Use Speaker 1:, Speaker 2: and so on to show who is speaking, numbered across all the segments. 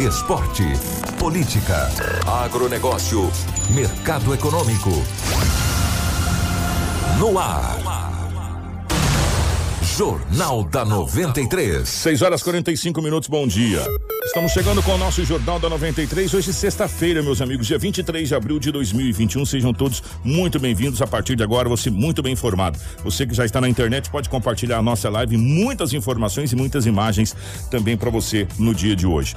Speaker 1: Esporte. Política. Agronegócio. Mercado econômico. No ar. Jornal da 93.
Speaker 2: 6 horas 45 minutos, bom dia. Estamos chegando com o nosso Jornal da 93, hoje sexta-feira, meus amigos, dia 23 de abril de 2021. Sejam todos muito bem-vindos. A partir de agora, você muito bem informado. Você que já está na internet pode compartilhar a nossa live, muitas informações e muitas imagens também para você no dia de hoje.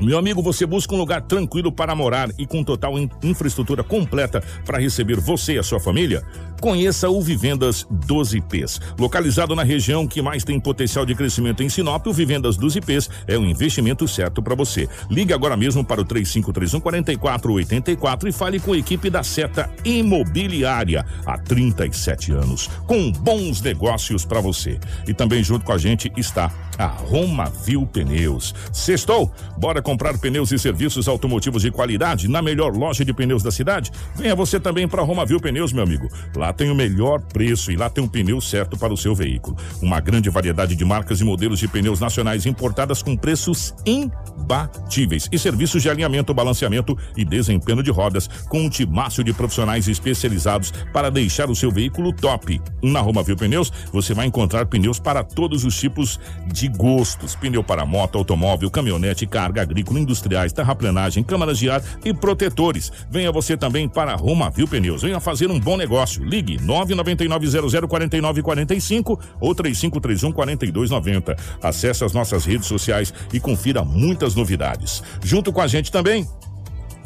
Speaker 2: Meu amigo, você busca um lugar tranquilo para morar e com total in- infraestrutura completa para receber você e a sua família? Conheça o Vivendas 12 IPs. Localizado na região que mais tem potencial de crescimento em Sinop, o Vivendas 12 IPs é o investimento certo para você. Ligue agora mesmo para o 3531 4484 e fale com a equipe da Seta Imobiliária há 37 anos, com bons negócios para você. E também junto com a gente está a Romavil Pneus. Sextou? Bora comprar pneus e serviços automotivos de qualidade na melhor loja de pneus da cidade? Venha você também para Romavil Pneus, meu amigo. Lá tem o melhor preço e lá tem um pneu certo para o seu veículo. Uma grande variedade de marcas e modelos de pneus nacionais importadas com preços imbatíveis e serviços de alinhamento, balanceamento e desempenho de rodas com um timácio de profissionais especializados para deixar o seu veículo top. Na Romavil Pneus, você vai encontrar pneus para todos os tipos de gostos: pneu para moto, automóvel, caminhonete, carga agrícola, industriais, terraplenagem, câmaras de ar e protetores. Venha você também para a Romavil Pneus. Venha fazer um bom negócio. Ligue 999004945 ou 3531 4290. Acesse as nossas redes sociais e confira muitas novidades. Junto com a gente também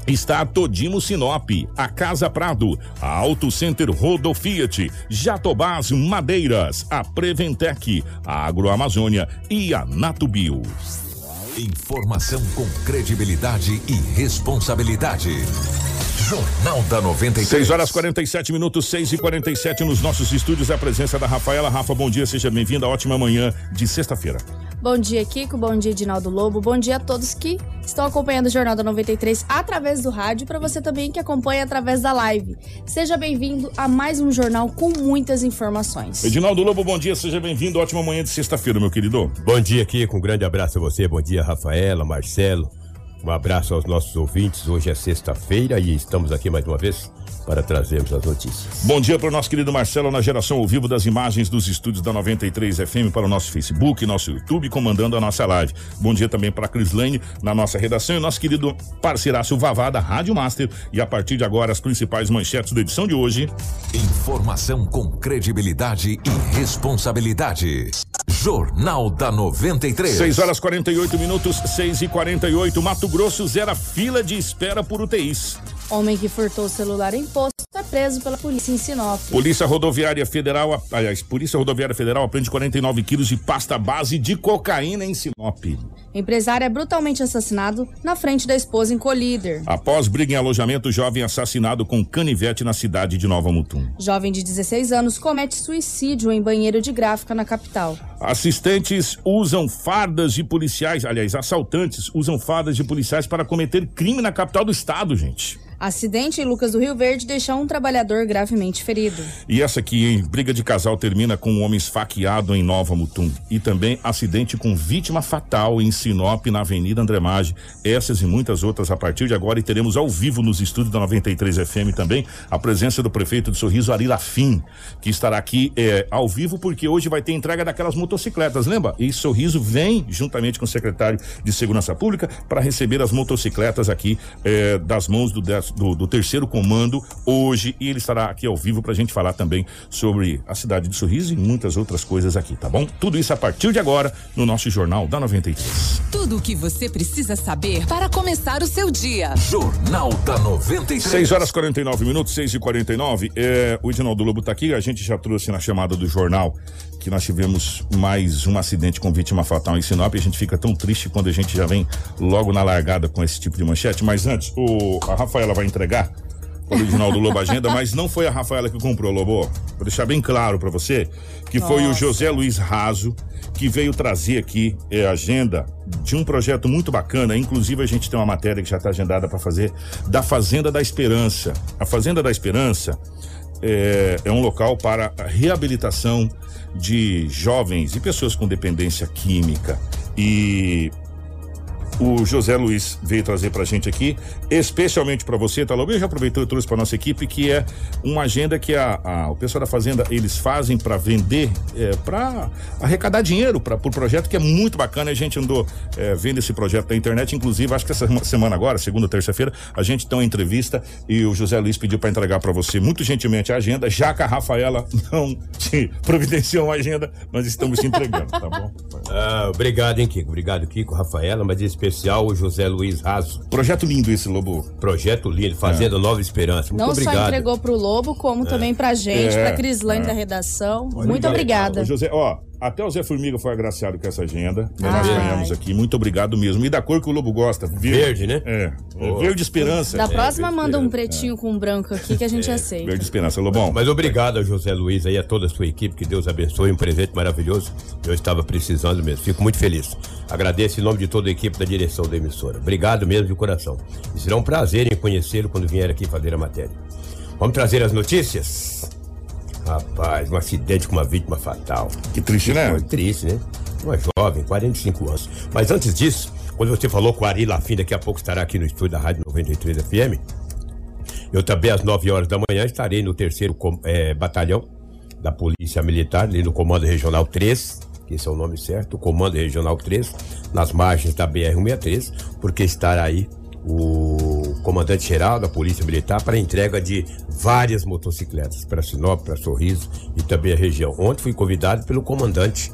Speaker 2: Está Todimo Sinop, a Casa Prado, a Auto Center Rodo Fiat, Jatobás Madeiras, a Preventec, a Agroamazônia e a Natubio.
Speaker 1: Informação com credibilidade e responsabilidade. Jornal da 93.
Speaker 2: 6 horas 47 minutos, 6 e 47 nos nossos estúdios. A presença da Rafaela. Rafa, bom dia, seja bem-vinda. Ótima manhã de sexta-feira.
Speaker 3: Bom dia, Kiko. Bom dia, Edinaldo Lobo. Bom dia a todos que estão acompanhando o Jornal da 93 através do rádio e para você também que acompanha através da live. Seja bem-vindo a mais um jornal com muitas informações.
Speaker 2: Edinaldo Lobo, bom dia, seja bem-vindo. Ótima manhã de sexta-feira, meu querido.
Speaker 4: Bom dia, Kiko. Um grande abraço a você. Bom dia, Rafaela, Marcelo. Um abraço aos nossos ouvintes. Hoje é sexta-feira e estamos aqui mais uma vez para trazermos as notícias.
Speaker 2: Bom dia para o nosso querido Marcelo na geração ao vivo das imagens dos estúdios da 93 FM para o nosso Facebook, nosso YouTube, comandando a nossa live. Bom dia também para a Crislane na nossa redação e nosso querido parceiraço Vavá da Rádio Master. E a partir de agora, as principais manchetes da edição de hoje.
Speaker 1: Informação com credibilidade e responsabilidade. Jornal da 93.
Speaker 2: 6 horas 48 minutos, 6 e 48 Mato Grosso zera fila de espera por UTIs.
Speaker 3: Homem que furtou o celular em posto é preso pela polícia em Sinop.
Speaker 2: Polícia Rodoviária Federal, aliás, Polícia Rodoviária Federal apreende 49 quilos de pasta base de cocaína em Sinop.
Speaker 3: Empresário é brutalmente assassinado na frente da esposa em Colíder.
Speaker 2: Após briga em alojamento, jovem assassinado com canivete na cidade de Nova Mutum.
Speaker 3: Jovem de 16 anos comete suicídio em banheiro de gráfica na capital.
Speaker 2: Assistentes usam fardas de policiais, aliás, assaltantes usam fardas de policiais para cometer crime na capital do estado, gente.
Speaker 3: Acidente em Lucas do Rio Verde deixa um trabalhador gravemente ferido.
Speaker 2: E essa aqui, hein? Briga de casal termina com um homem esfaqueado em Nova Mutum. E também acidente com vítima fatal em Sinop, na Avenida André Maggi. Essas e muitas outras a partir de agora. E teremos ao vivo nos estúdios da 93 FM também a presença do prefeito de Sorriso, Ari Lafim, que estará aqui é, ao vivo, porque hoje vai ter entrega daquelas motocicletas, lembra? E Sorriso vem, juntamente com o secretário de Segurança Pública, para receber as motocicletas aqui eh, das mãos do, do, do terceiro comando hoje. E ele estará aqui ao vivo para a gente falar também sobre a cidade de Sorriso e muitas outras coisas aqui, tá bom? Tudo isso a partir de agora no nosso Jornal da 93.
Speaker 5: Tudo o que você precisa saber para começar o seu dia.
Speaker 1: Jornal da 93.
Speaker 2: 6 horas 49 minutos, 6 e 49 é, O Edinaldo Lobo tá aqui. A gente já trouxe na chamada do jornal que nós tivemos mais um acidente com vítima fatal em Sinop. A gente fica tão triste quando a gente já vem logo na largada com esse tipo de manchete. Mas antes, o, a Rafaela vai entregar o Edinaldo Lobo a agenda, mas não foi a Rafaela que comprou, Lobo. Vou deixar bem claro pra você que foi o José Luiz Raso que veio trazer aqui é, a agenda de um projeto muito bacana. Inclusive, a gente tem uma matéria que já está agendada para fazer da Fazenda da Esperança. A Fazenda da Esperança é, é um local para a reabilitação de jovens e pessoas com dependência química. E o José Luiz veio trazer pra gente aqui, especialmente para você, tá, Lobo? Eu já aproveitou e trouxe pra nossa equipe, que é uma agenda que a, a- o pessoal da Fazenda, eles fazem para vender, é, para arrecadar dinheiro para o projeto, que é muito bacana. A gente andou é, vendo esse projeto na internet, inclusive, acho que essa semana agora, segunda ou terça-feira, a gente tem uma entrevista e o José Luiz pediu para entregar para você muito gentilmente a agenda, já que a Rafaela não te providenciou uma agenda, nós estamos entregando, tá bom?
Speaker 4: Ah, obrigado, hein, Kiko? Obrigado, Kiko, Rafaela, mas em especial o José Luiz Raso.
Speaker 2: Projeto lindo esse, Lobo.
Speaker 4: Projeto lindo, Fazenda Nova Esperança. Muito
Speaker 3: Não
Speaker 4: obrigado.
Speaker 3: só entregou pro Lobo, como também pra gente,
Speaker 2: É,
Speaker 3: pra Crislane da redação. Muito obrigada.
Speaker 2: Ô, José, ó, até o Zé Formiga foi agraciado com essa agenda. né? Nós ganhamos aqui. Muito obrigado mesmo. E da cor que o Lobo gosta.
Speaker 4: Verde, né?
Speaker 2: É. é Verde esperança.
Speaker 3: Da próxima,
Speaker 4: verde
Speaker 3: manda um pretinho com um branco aqui que a gente aceita.
Speaker 2: Verde esperança, Lobão.
Speaker 4: Mas obrigado ao José Luiz aí, a toda a sua equipe, que Deus abençoe, um presente maravilhoso. Eu estava precisando mesmo, fico muito feliz. Agradeço em nome de toda a equipe da direção da emissora. Obrigado mesmo de coração. E será um prazer em conhecê-lo quando vier aqui fazer a matéria. Vamos trazer as notícias? Rapaz, um acidente com uma vítima fatal.
Speaker 2: Que triste, né?
Speaker 4: Foi triste, né? Uma jovem, 45 anos. Mas antes disso, quando você falou com o Ari Lafim, daqui a pouco estará aqui no estúdio da Rádio 93 FM. Eu também, às 9 horas da manhã, estarei no terceiro eh, batalhão da Polícia Militar, ali no Comando Regional 3, que esse é o nome certo, o Comando Regional 3, nas margens da BR-163, porque estará aí o comandante-geral da Polícia Militar para a entrega de várias motocicletas para Sinop, para Sorriso e também a região. Ontem fui convidado pelo comandante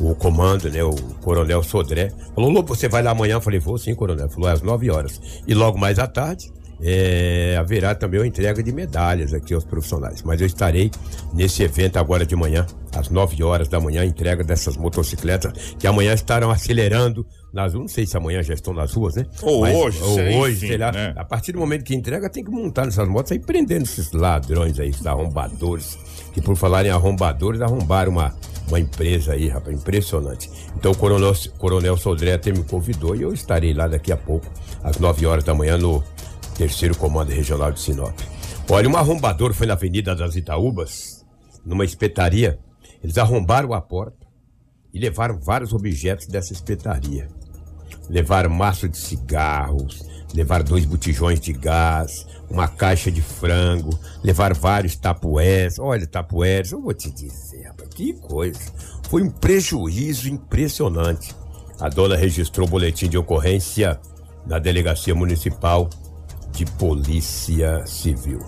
Speaker 4: o comando, né, o coronel Sodré, falou, Lobo, você vai lá amanhã? Eu falei, vou sim, coronel. Falou, às 9 horas. E logo mais à tarde, é, haverá também uma entrega de medalhas aqui aos profissionais. Mas eu estarei nesse evento agora de manhã, às 9 horas da manhã, a entrega dessas motocicletas, que amanhã estarão acelerando nas ruas. Não sei se amanhã já estão nas ruas, né?
Speaker 2: Ou hoje,
Speaker 4: ou
Speaker 2: sei,
Speaker 4: hoje,
Speaker 2: enfim,
Speaker 4: sei lá.
Speaker 2: né?
Speaker 4: A partir do momento que entrega, tem que montar nessas motos aí, prendendo esses ladrões aí, esses arrombadores. Que por falar em arrombadores, arrombaram uma, uma empresa aí, rapaz, impressionante. Então o coronel, coronel Sodré até me convidou e eu estarei lá daqui a pouco, às 9 horas da manhã, no terceiro comando regional de Sinop. Olha, um arrombador foi na Avenida das Itaúbas, numa espetaria. Eles arrombaram a porta e levaram vários objetos dessa espetaria. Levaram maço de cigarros, levaram dois botijões de gás, uma caixa de frango, levaram vários tapués. Olha, tapués, eu vou te dizer, que coisa. Foi um prejuízo impressionante. A dona registrou o boletim de ocorrência na Delegacia Municipal de Polícia Civil.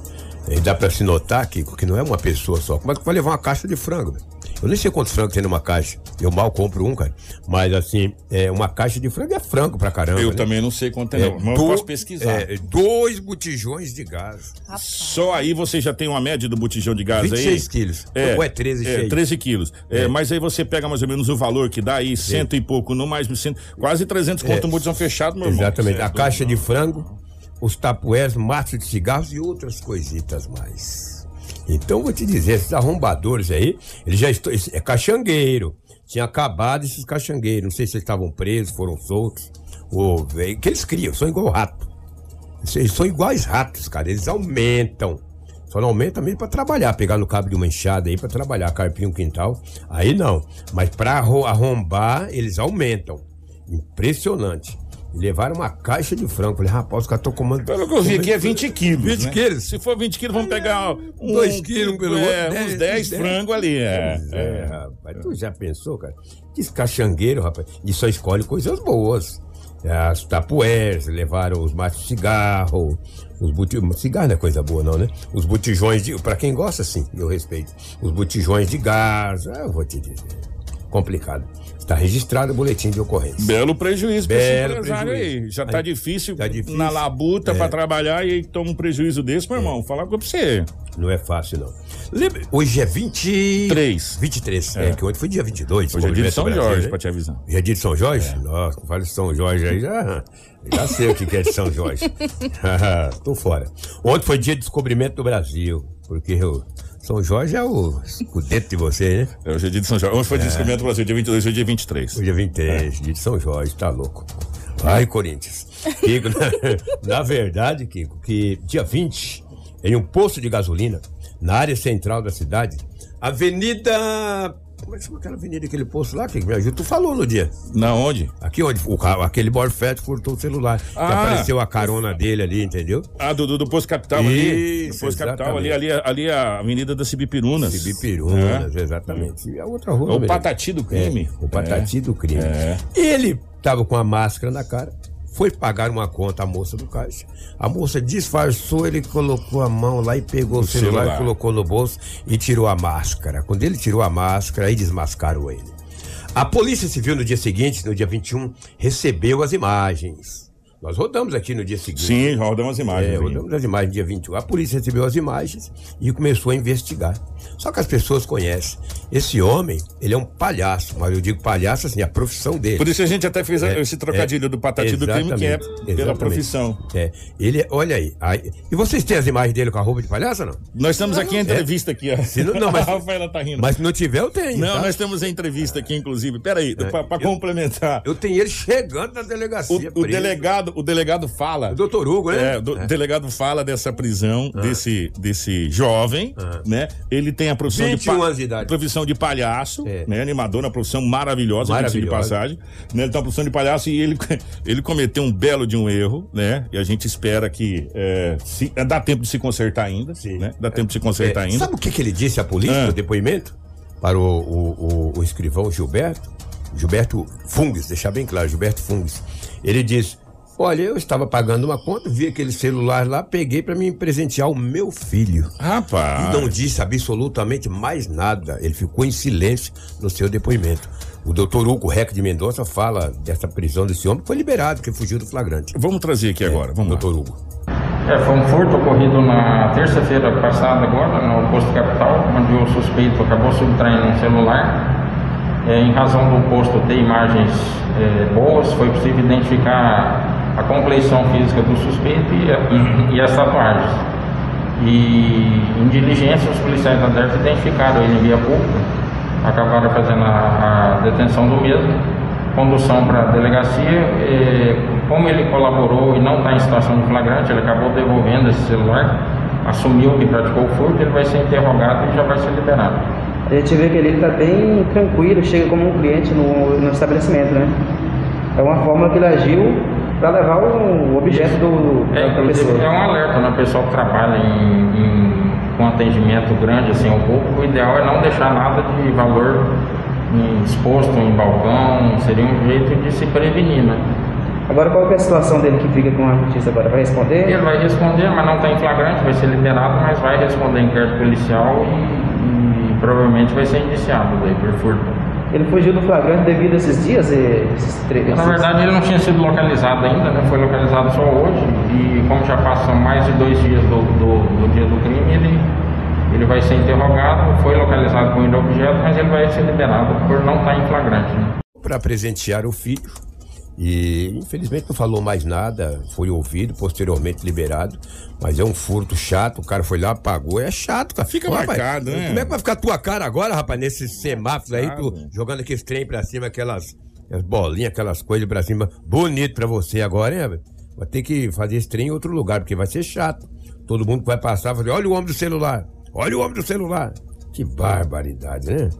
Speaker 4: E dá pra se notar, Kiko, que não é uma pessoa só. Como é que vai levar uma caixa de frango? meu? Eu nem sei quantos frangos tem numa caixa. Eu mal compro um, cara. Mas assim, é, uma caixa de frango é frango pra caramba.
Speaker 2: Eu
Speaker 4: né?
Speaker 2: também não sei quanto é,
Speaker 4: É,
Speaker 2: não, mas eu
Speaker 4: do-
Speaker 2: posso pesquisar.
Speaker 4: é, dois botijões de gás.
Speaker 2: Só aí você já tem uma média do botijão de gás
Speaker 4: 26
Speaker 2: aí.
Speaker 4: quilos.
Speaker 2: É,
Speaker 4: Ou é 13
Speaker 2: é,
Speaker 4: cheio?
Speaker 2: 13 quilos. É, Mas aí você pega mais ou menos o valor que dá aí, cento e pouco, no mais, cento, quase 300 conto um botijão fechado, meu irmão.
Speaker 4: Exatamente.
Speaker 2: Cê é
Speaker 4: A caixa
Speaker 2: não.
Speaker 4: de frango, os tapués, maço de cigarros e outras coisitas mais. Então, vou te dizer, esses arrombadores aí, eles já estão. É caxangueiro. Tinha acabado esses caxangueiros. Não sei se eles estavam presos, foram soltos. Ou, que eles criam, são igual rato. Eles são iguais ratos, cara. Eles aumentam. Só não aumenta mesmo pra trabalhar, pegar no cabo de uma enxada aí pra trabalhar, carpir um quintal. Aí não. Mas arro- arrombar, eles aumentam. Impressionante. E levaram uma caixa de frango. Falei, rapaz, os caras estão comendo.
Speaker 2: Pelo que eu vi aqui é 20 quilos.
Speaker 4: 20
Speaker 2: né?
Speaker 4: quilos?
Speaker 2: Se for 20 quilos, vamos pegar um,
Speaker 4: Dois quilos, um pelo
Speaker 2: é,
Speaker 4: outro,
Speaker 2: uns
Speaker 4: dez,
Speaker 2: 10
Speaker 4: dez.
Speaker 2: frangos ali. É,
Speaker 4: É,
Speaker 2: é.
Speaker 4: rapaz, tu já pensou, cara? Que cachangueiro, rapaz. E só escolhe coisas boas. As tapués, levaram os maços de cigarro, os botijões. Cigarro não é coisa boa, não, né? Os botijões de. Pra quem gosta, sim, eu respeito. Os botijões de gás, ah, eu vou te dizer. Complicado. Está registrado o boletim de ocorrência.
Speaker 2: Belo prejuízo pra esse
Speaker 4: Belo
Speaker 2: empresário
Speaker 4: prejuízo.
Speaker 2: aí. Já tá
Speaker 4: Aí,
Speaker 2: difícil,
Speaker 4: tá difícil.
Speaker 2: na labuta
Speaker 4: É.
Speaker 2: pra trabalhar e aí toma um prejuízo desse, meu irmão. Falar com você.
Speaker 4: Não é fácil, não. Lembra, hoje é 20...
Speaker 2: Três.
Speaker 4: 23. É, que ontem foi dia 22.
Speaker 2: Hoje é dia de São
Speaker 4: Brasil,
Speaker 2: Jorge,
Speaker 4: né?
Speaker 2: pra te avisar.
Speaker 4: Hoje é dia de São Jorge? Nossa, fala de São Jorge aí já. Já sei o que é de São Jorge. Tô fora. Ontem foi dia de descobrimento do Brasil. Porque o São Jorge é o, dentro de você, né?
Speaker 2: É, Hoje é dia de São Jorge. Hoje foi descobrimento do Brasil, dia 22, hoje é dia 23.
Speaker 4: Hoje é 23, dia de São Jorge, tá louco. Ai, Corinthians. Kiko, na, na verdade, Kiko, que dia 20, em um posto de gasolina, na área central da cidade, Avenida. Como é que chama aquela avenida, aquele posto lá, ajuda. Tu falou no dia.
Speaker 2: Na onde?
Speaker 4: Aqui onde o carro, aquele Borfete furtou o celular. Que
Speaker 2: Ah.
Speaker 4: apareceu a carona dele ali, entendeu?
Speaker 2: Ah, do, do, do Posto Capital ali. Do
Speaker 4: Isso,
Speaker 2: Posto Capital ali, ali, ali é a Avenida das Cibipirunas.
Speaker 4: Cibipirunas, exatamente. E a outra rua.
Speaker 2: É o
Speaker 4: mesmo.
Speaker 2: Patati do crime.
Speaker 4: É, o Patati do crime.
Speaker 2: É.
Speaker 4: Ele tava com a máscara na cara, foi pagar uma conta à moça do caixa. A moça disfarçou, ele colocou a mão lá e pegou o, celular,
Speaker 2: celular.
Speaker 4: e colocou no bolso e tirou a máscara. Quando ele tirou a máscara, aí desmascaram ele. A Polícia Civil no dia seguinte, no dia 21, recebeu as imagens. Nós rodamos aqui no dia seguinte.
Speaker 2: Sim, rodamos as imagens.
Speaker 4: É, rodamos as imagens dia 21. A polícia recebeu as imagens e começou a investigar. Só que as pessoas conhecem. Esse homem, ele é um palhaço, mas eu digo palhaço assim, a profissão dele.
Speaker 2: Por isso a gente até fez
Speaker 4: É,
Speaker 2: esse trocadilho
Speaker 4: é,
Speaker 2: do Patati do crime, que é pela
Speaker 4: exatamente.
Speaker 2: profissão.
Speaker 4: É, ele, é- olha aí, aí- E vocês têm as imagens dele com a roupa de palhaço não?
Speaker 2: Nós estamos aqui em entrevista aqui, ó.
Speaker 4: Se não- não, mas-
Speaker 2: a Rafaela tá rindo.
Speaker 4: Mas se não tiver, eu tenho.
Speaker 2: Não,
Speaker 4: tá?
Speaker 2: nós temos a entrevista aqui, inclusive. Peraí, pra, pra
Speaker 4: eu-
Speaker 2: complementar.
Speaker 4: Eu tenho ele chegando na delegacia.
Speaker 2: O, o delegado, o delegado fala.
Speaker 4: O doutor Hugo, né?
Speaker 2: É, o do- delegado fala dessa prisão
Speaker 4: Ah.
Speaker 2: desse, desse jovem, né? Ele tem a profissão de,
Speaker 4: 21 anos de idade.
Speaker 2: profissão de palhaço,
Speaker 4: É.
Speaker 2: né? Animador, uma profissão maravilhosa, diga-se de
Speaker 4: Maravilhosa.
Speaker 2: passagem. Né? Ele tem uma profissão de palhaço e ele, ele cometeu um belo de um erro, né? E a gente espera que é, se, dá tempo de se consertar ainda,
Speaker 4: Sim.
Speaker 2: né? Dá tempo de se consertar
Speaker 4: É,
Speaker 2: ainda.
Speaker 4: Sabe o que, que ele disse à polícia
Speaker 2: Ah.
Speaker 4: no depoimento? Para o, o, o- o escrivão Gilberto? Gilberto Funges, deixar bem claro, Gilberto Funges. Ele disse: Olha, eu estava pagando uma conta, vi aquele celular lá, peguei para me presentear o meu filho.
Speaker 2: Rapaz.
Speaker 4: E não disse absolutamente mais nada. Ele ficou em silêncio no seu depoimento. O doutor Hugo Rec de Mendonça fala dessa prisão desse homem que foi liberado, que fugiu do flagrante.
Speaker 2: Vamos trazer aqui agora, vamos lá.
Speaker 4: doutor Hugo.
Speaker 6: É, foi um furto ocorrido na terça-feira passada agora, no posto capital, onde o suspeito acabou subtraindo um celular. É, em razão do posto ter imagens é, boas, foi possível identificar a compleição física do suspeito e, a- e as tatuagens. E em diligência, os policiais da DERF identificaram ele via pública, acabaram fazendo a, a detenção do mesmo, condução para a delegacia. eh, como ele colaborou e não está em situação de flagrante, ele acabou devolvendo esse celular, assumiu que praticou o furto, ele vai ser interrogado e já vai ser liberado.
Speaker 7: A gente vê que ele está bem tranquilo, chega como um cliente no, no estabelecimento, né? É uma forma que ele agiu para levar o objeto do,
Speaker 6: É,
Speaker 7: da pessoa.
Speaker 6: é um alerta, né? O pessoal que trabalha em, em- com atendimento grande assim ao público, o ideal é não deixar nada de valor em- exposto em balcão, seria um jeito de se prevenir, né?
Speaker 7: Agora, qual é a situação dele que fica com a justiça agora? Vai responder?
Speaker 6: Ele vai responder, mas não está em flagrante, vai ser liberado, mas vai responder inquérito policial e, e provavelmente vai ser indiciado daí por furto.
Speaker 7: Ele fugiu do flagrante devido a esses dias? Esses tre-
Speaker 6: Na verdade, ele não tinha sido localizado ainda, né? Foi localizado só hoje. E como já passam mais de dois dias do, do, do dia do crime, ele, ele vai ser interrogado. Foi localizado com o objeto, mas ele vai ser liberado por não estar em flagrante. Né?
Speaker 4: para presentear o filho. E infelizmente não falou mais nada, foi ouvido, posteriormente liberado. Mas é um furto chato, o cara foi lá, pagou, é chato, cara.
Speaker 2: Fica
Speaker 4: rapaz,
Speaker 2: marcado, né?
Speaker 4: Como é que vai ficar a tua cara agora, rapaz, nesses semáforos aí, tu jogando aqueles trem pra cima, aquelas, aquelas bolinhas, aquelas coisas pra cima. Bonito pra você agora, hein, rapaz? Vai ter que fazer esse trem em outro lugar, porque vai ser chato. Todo mundo que vai passar vai dizer, olha o homem do celular, olha o homem do celular. Que barbaridade, né?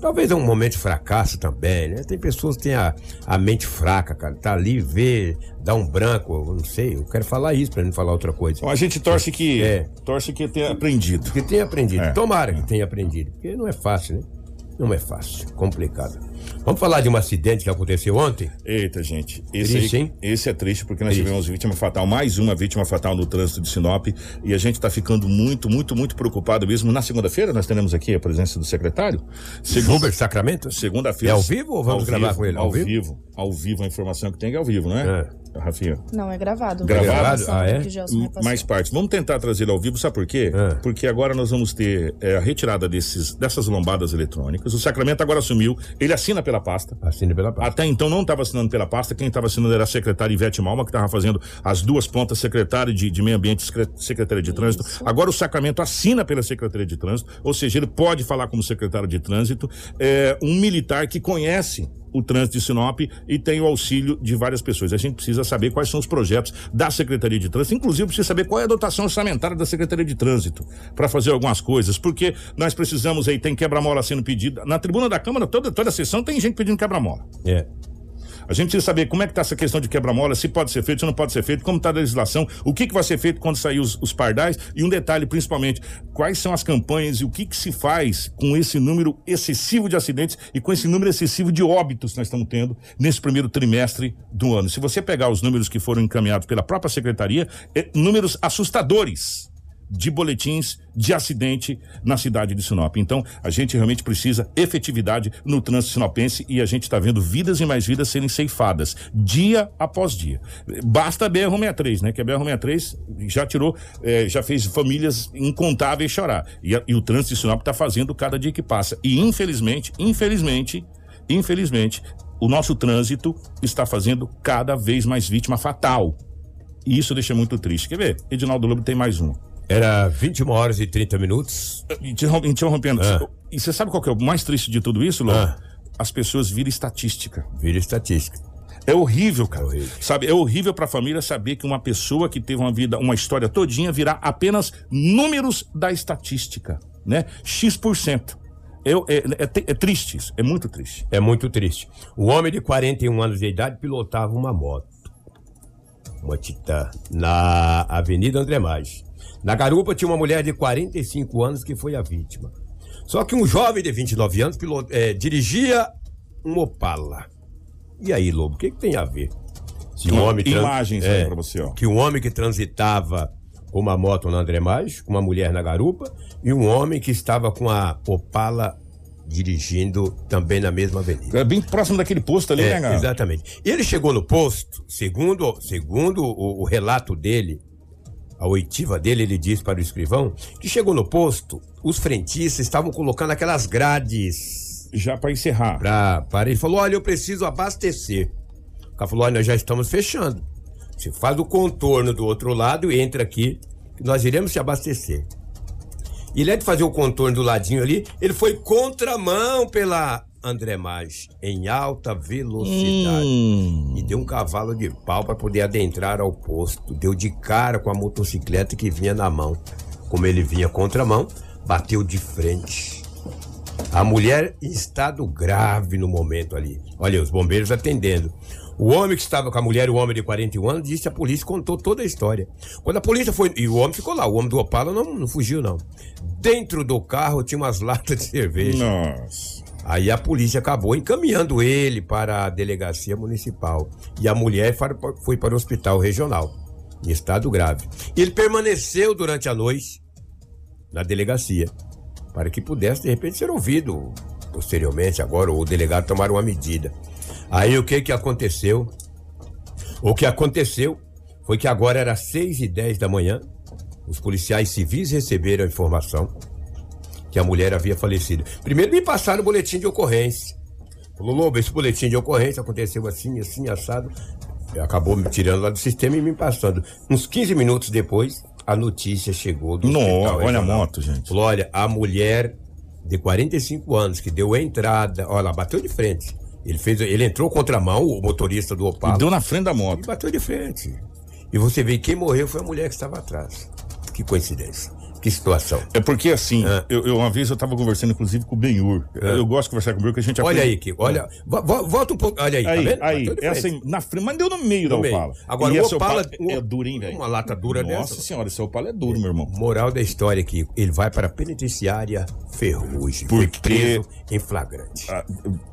Speaker 4: Talvez é um momento de fracasso também, né? Tem pessoas que têm a, a mente fraca, cara. Tá ali, vê, dá um branco, eu não sei. Eu quero falar isso pra não falar outra coisa.
Speaker 2: Então a gente torce que
Speaker 4: É.
Speaker 2: torce que tenha aprendido.
Speaker 4: Que tenha aprendido.
Speaker 2: É.
Speaker 4: Tomara que tenha aprendido. Porque não é fácil, né? Não é fácil. Complicado. Vamos falar de um acidente que aconteceu ontem?
Speaker 2: Eita, gente. Esse,
Speaker 4: Triste,
Speaker 2: aí-
Speaker 4: hein?
Speaker 2: esse é triste porque nós
Speaker 4: Triste.
Speaker 2: tivemos vítima fatal, mais uma vítima fatal no trânsito de Sinop. E a gente está ficando muito, muito, muito preocupado mesmo. Na segunda-feira nós teremos aqui a presença do secretário.
Speaker 4: Gilbert Sacramento?
Speaker 2: Segunda-feira.
Speaker 4: É ao vivo ou vamos
Speaker 2: Ao
Speaker 4: gravar
Speaker 2: vivo,
Speaker 4: com ele?
Speaker 2: Ao vivo? Ao vivo, a informação que tem é ao vivo, não é? Rafinha.
Speaker 3: Não, é gravado.
Speaker 2: Gravado?
Speaker 4: Ah, é?
Speaker 3: que o Gelson
Speaker 2: M-
Speaker 3: repassou.
Speaker 2: Mais partes. Vamos tentar trazer ele ao vivo, sabe por quê?
Speaker 4: É.
Speaker 2: Porque agora nós vamos ter é, a retirada desses, dessas lombadas eletrônicas. O Sacramento agora assumiu, ele assina pela pasta.
Speaker 4: Assine pela pasta.
Speaker 2: Até então não estava assinando pela pasta, quem estava assinando era a secretária Ivete Malma, que estava fazendo as duas pontas, secretária de, de Meio Ambiente e secre- secretária de Trânsito. Agora o Sacramento assina pela Secretaria de Trânsito, ou seja, ele pode falar como secretário de Trânsito, é um militar que conhece o trânsito de Sinop e tem o auxílio de várias pessoas. A gente precisa saber quais são os projetos da Secretaria de Trânsito, inclusive precisa saber qual é a dotação orçamentária da Secretaria de Trânsito para fazer algumas coisas, porque nós precisamos aí, tem quebra-mola sendo pedido. Na tribuna da Câmara, toda, toda a sessão tem gente pedindo quebra-mola.
Speaker 4: É.
Speaker 2: A gente precisa saber como é que está essa questão de quebra-mola, se pode ser feito, se não pode ser feito, como está a legislação, o que, que vai ser feito quando sair os, os pardais e um detalhe principalmente, quais são as campanhas e o que, que se faz com esse número excessivo de acidentes e com esse número excessivo de óbitos que nós estamos tendo nesse primeiro trimestre do ano. Se você pegar os números que foram encaminhados pela própria secretaria, é, números assustadores de boletins de acidente na cidade de Sinop. Então, a gente realmente precisa efetividade no trânsito sinopense e a gente está vendo vidas e mais vidas serem ceifadas dia após dia. Basta a BR-63, né? Que a BR-63 já tirou, eh, já fez famílias incontáveis chorar. E, a- e o trânsito de Sinop está fazendo cada dia que passa. E infelizmente, infelizmente, infelizmente, o nosso trânsito está fazendo cada vez mais vítima fatal. E isso deixa muito triste. Quer ver? Edinaldo Lobo tem mais um.
Speaker 4: Era 21 horas e 30 minutos.
Speaker 2: Interrom- Interrompendo.
Speaker 4: Ah.
Speaker 2: E você sabe qual que é o mais triste de tudo isso, Lobo?
Speaker 4: Ah.
Speaker 2: As pessoas viram estatística.
Speaker 4: Vira estatística.
Speaker 2: É horrível, cara.
Speaker 4: É horrível.
Speaker 2: Sabe, é horrível pra família saber que uma pessoa que teve uma vida, uma história todinha virá apenas números da estatística, né? X%. Eu, é, é, é triste isso, é muito triste.
Speaker 4: É muito triste. O homem de 41 anos de idade pilotava uma moto. Uma Titã. Na Avenida André Maggi. Na garupa tinha uma mulher de 45 anos que foi a vítima. Só que um jovem de 29 anos pilo- eh, dirigia um Opala. E aí, Lobo, o que, que tem a ver? Se um homem
Speaker 2: imagens aí pra você, ó.
Speaker 4: Que um homem que transitava com uma moto na André Maggi, com uma mulher na garupa, e um homem que estava com a Opala dirigindo também na mesma avenida.
Speaker 2: É bem próximo daquele posto ali,
Speaker 4: É,
Speaker 2: né, cara?
Speaker 4: exatamente. Ele chegou no posto, segundo, segundo o, o relato dele, a oitiva dele, ele disse para o escrivão, que chegou no posto, os frentistas estavam colocando aquelas grades
Speaker 2: Já pra encerrar.
Speaker 4: pra, para ele. falou: olha, eu preciso abastecer. O cara falou: olha, nós já estamos fechando. Você faz o contorno do outro lado e entra aqui, nós iremos te abastecer. E ele é de fazer o contorno do ladinho ali, ele foi contramão pela André Maggi, em alta velocidade.
Speaker 2: Hum.
Speaker 4: E deu um cavalo de pau para poder adentrar ao posto. Deu de cara com a motocicleta que vinha na mão. Como ele vinha contramão, bateu de frente. A mulher em estado grave no momento ali. Olha, os bombeiros atendendo. O homem que estava com a mulher, o homem de 41 anos, disse à polícia, contou toda a história. Quando a polícia foi. E o homem ficou lá, o homem do Opala não, não fugiu, não. Dentro do carro tinha umas latas de cerveja.
Speaker 2: Nossa.
Speaker 4: Aí a polícia acabou encaminhando ele para a delegacia municipal. E a mulher foi para o hospital regional, em estado grave. Ele permaneceu durante a noite na delegacia, para que pudesse, de repente, ser ouvido posteriormente, agora, o delegado tomar uma medida. Aí o que que aconteceu? O que aconteceu foi que agora era 6 e 10 da manhã, os policiais civis receberam a informação que a mulher havia falecido. Primeiro me passaram o boletim de ocorrência. Falou, Lobo, esse boletim de ocorrência aconteceu assim, assim, assado. Acabou me tirando lá do sistema e me passando. Uns 15 minutos depois, a notícia chegou do
Speaker 2: Não, olha a moto, gente.
Speaker 4: Falou, olha, a mulher de 45 anos que deu a entrada, olha, ela bateu de frente. Ele fez, ele entrou contramão, o motorista do Opala.
Speaker 2: Deu na frente da
Speaker 4: E
Speaker 2: moto.
Speaker 4: bateu de frente. E você vê, quem morreu foi a mulher que estava atrás. Que coincidência. Que situação.
Speaker 2: É porque assim,
Speaker 4: Ah.
Speaker 2: eu, eu- uma vez eu tava conversando inclusive com o Benhur. Eu gosto de conversar com o Benhur, que a gente
Speaker 4: Olha
Speaker 2: aprende-
Speaker 4: aí, que, olha, vo- vo- volta um pouco, olha aí,
Speaker 2: Aí,
Speaker 4: tá
Speaker 2: aí, essa
Speaker 4: frente.
Speaker 2: aí, na frente, mas deu no meio da
Speaker 4: No meio.
Speaker 2: Opala.
Speaker 4: Agora,
Speaker 2: E
Speaker 4: o Opala-
Speaker 2: é dura, hein, velho?
Speaker 4: Uma lata dura
Speaker 2: Nossa
Speaker 4: dessa.
Speaker 2: senhora, esse Opala é duro, meu irmão.
Speaker 4: Moral da história aqui, ele vai para a penitenciária Ferrugem.
Speaker 2: Por
Speaker 4: Foi
Speaker 2: quê?
Speaker 4: preso em flagrante.
Speaker 2: Ah,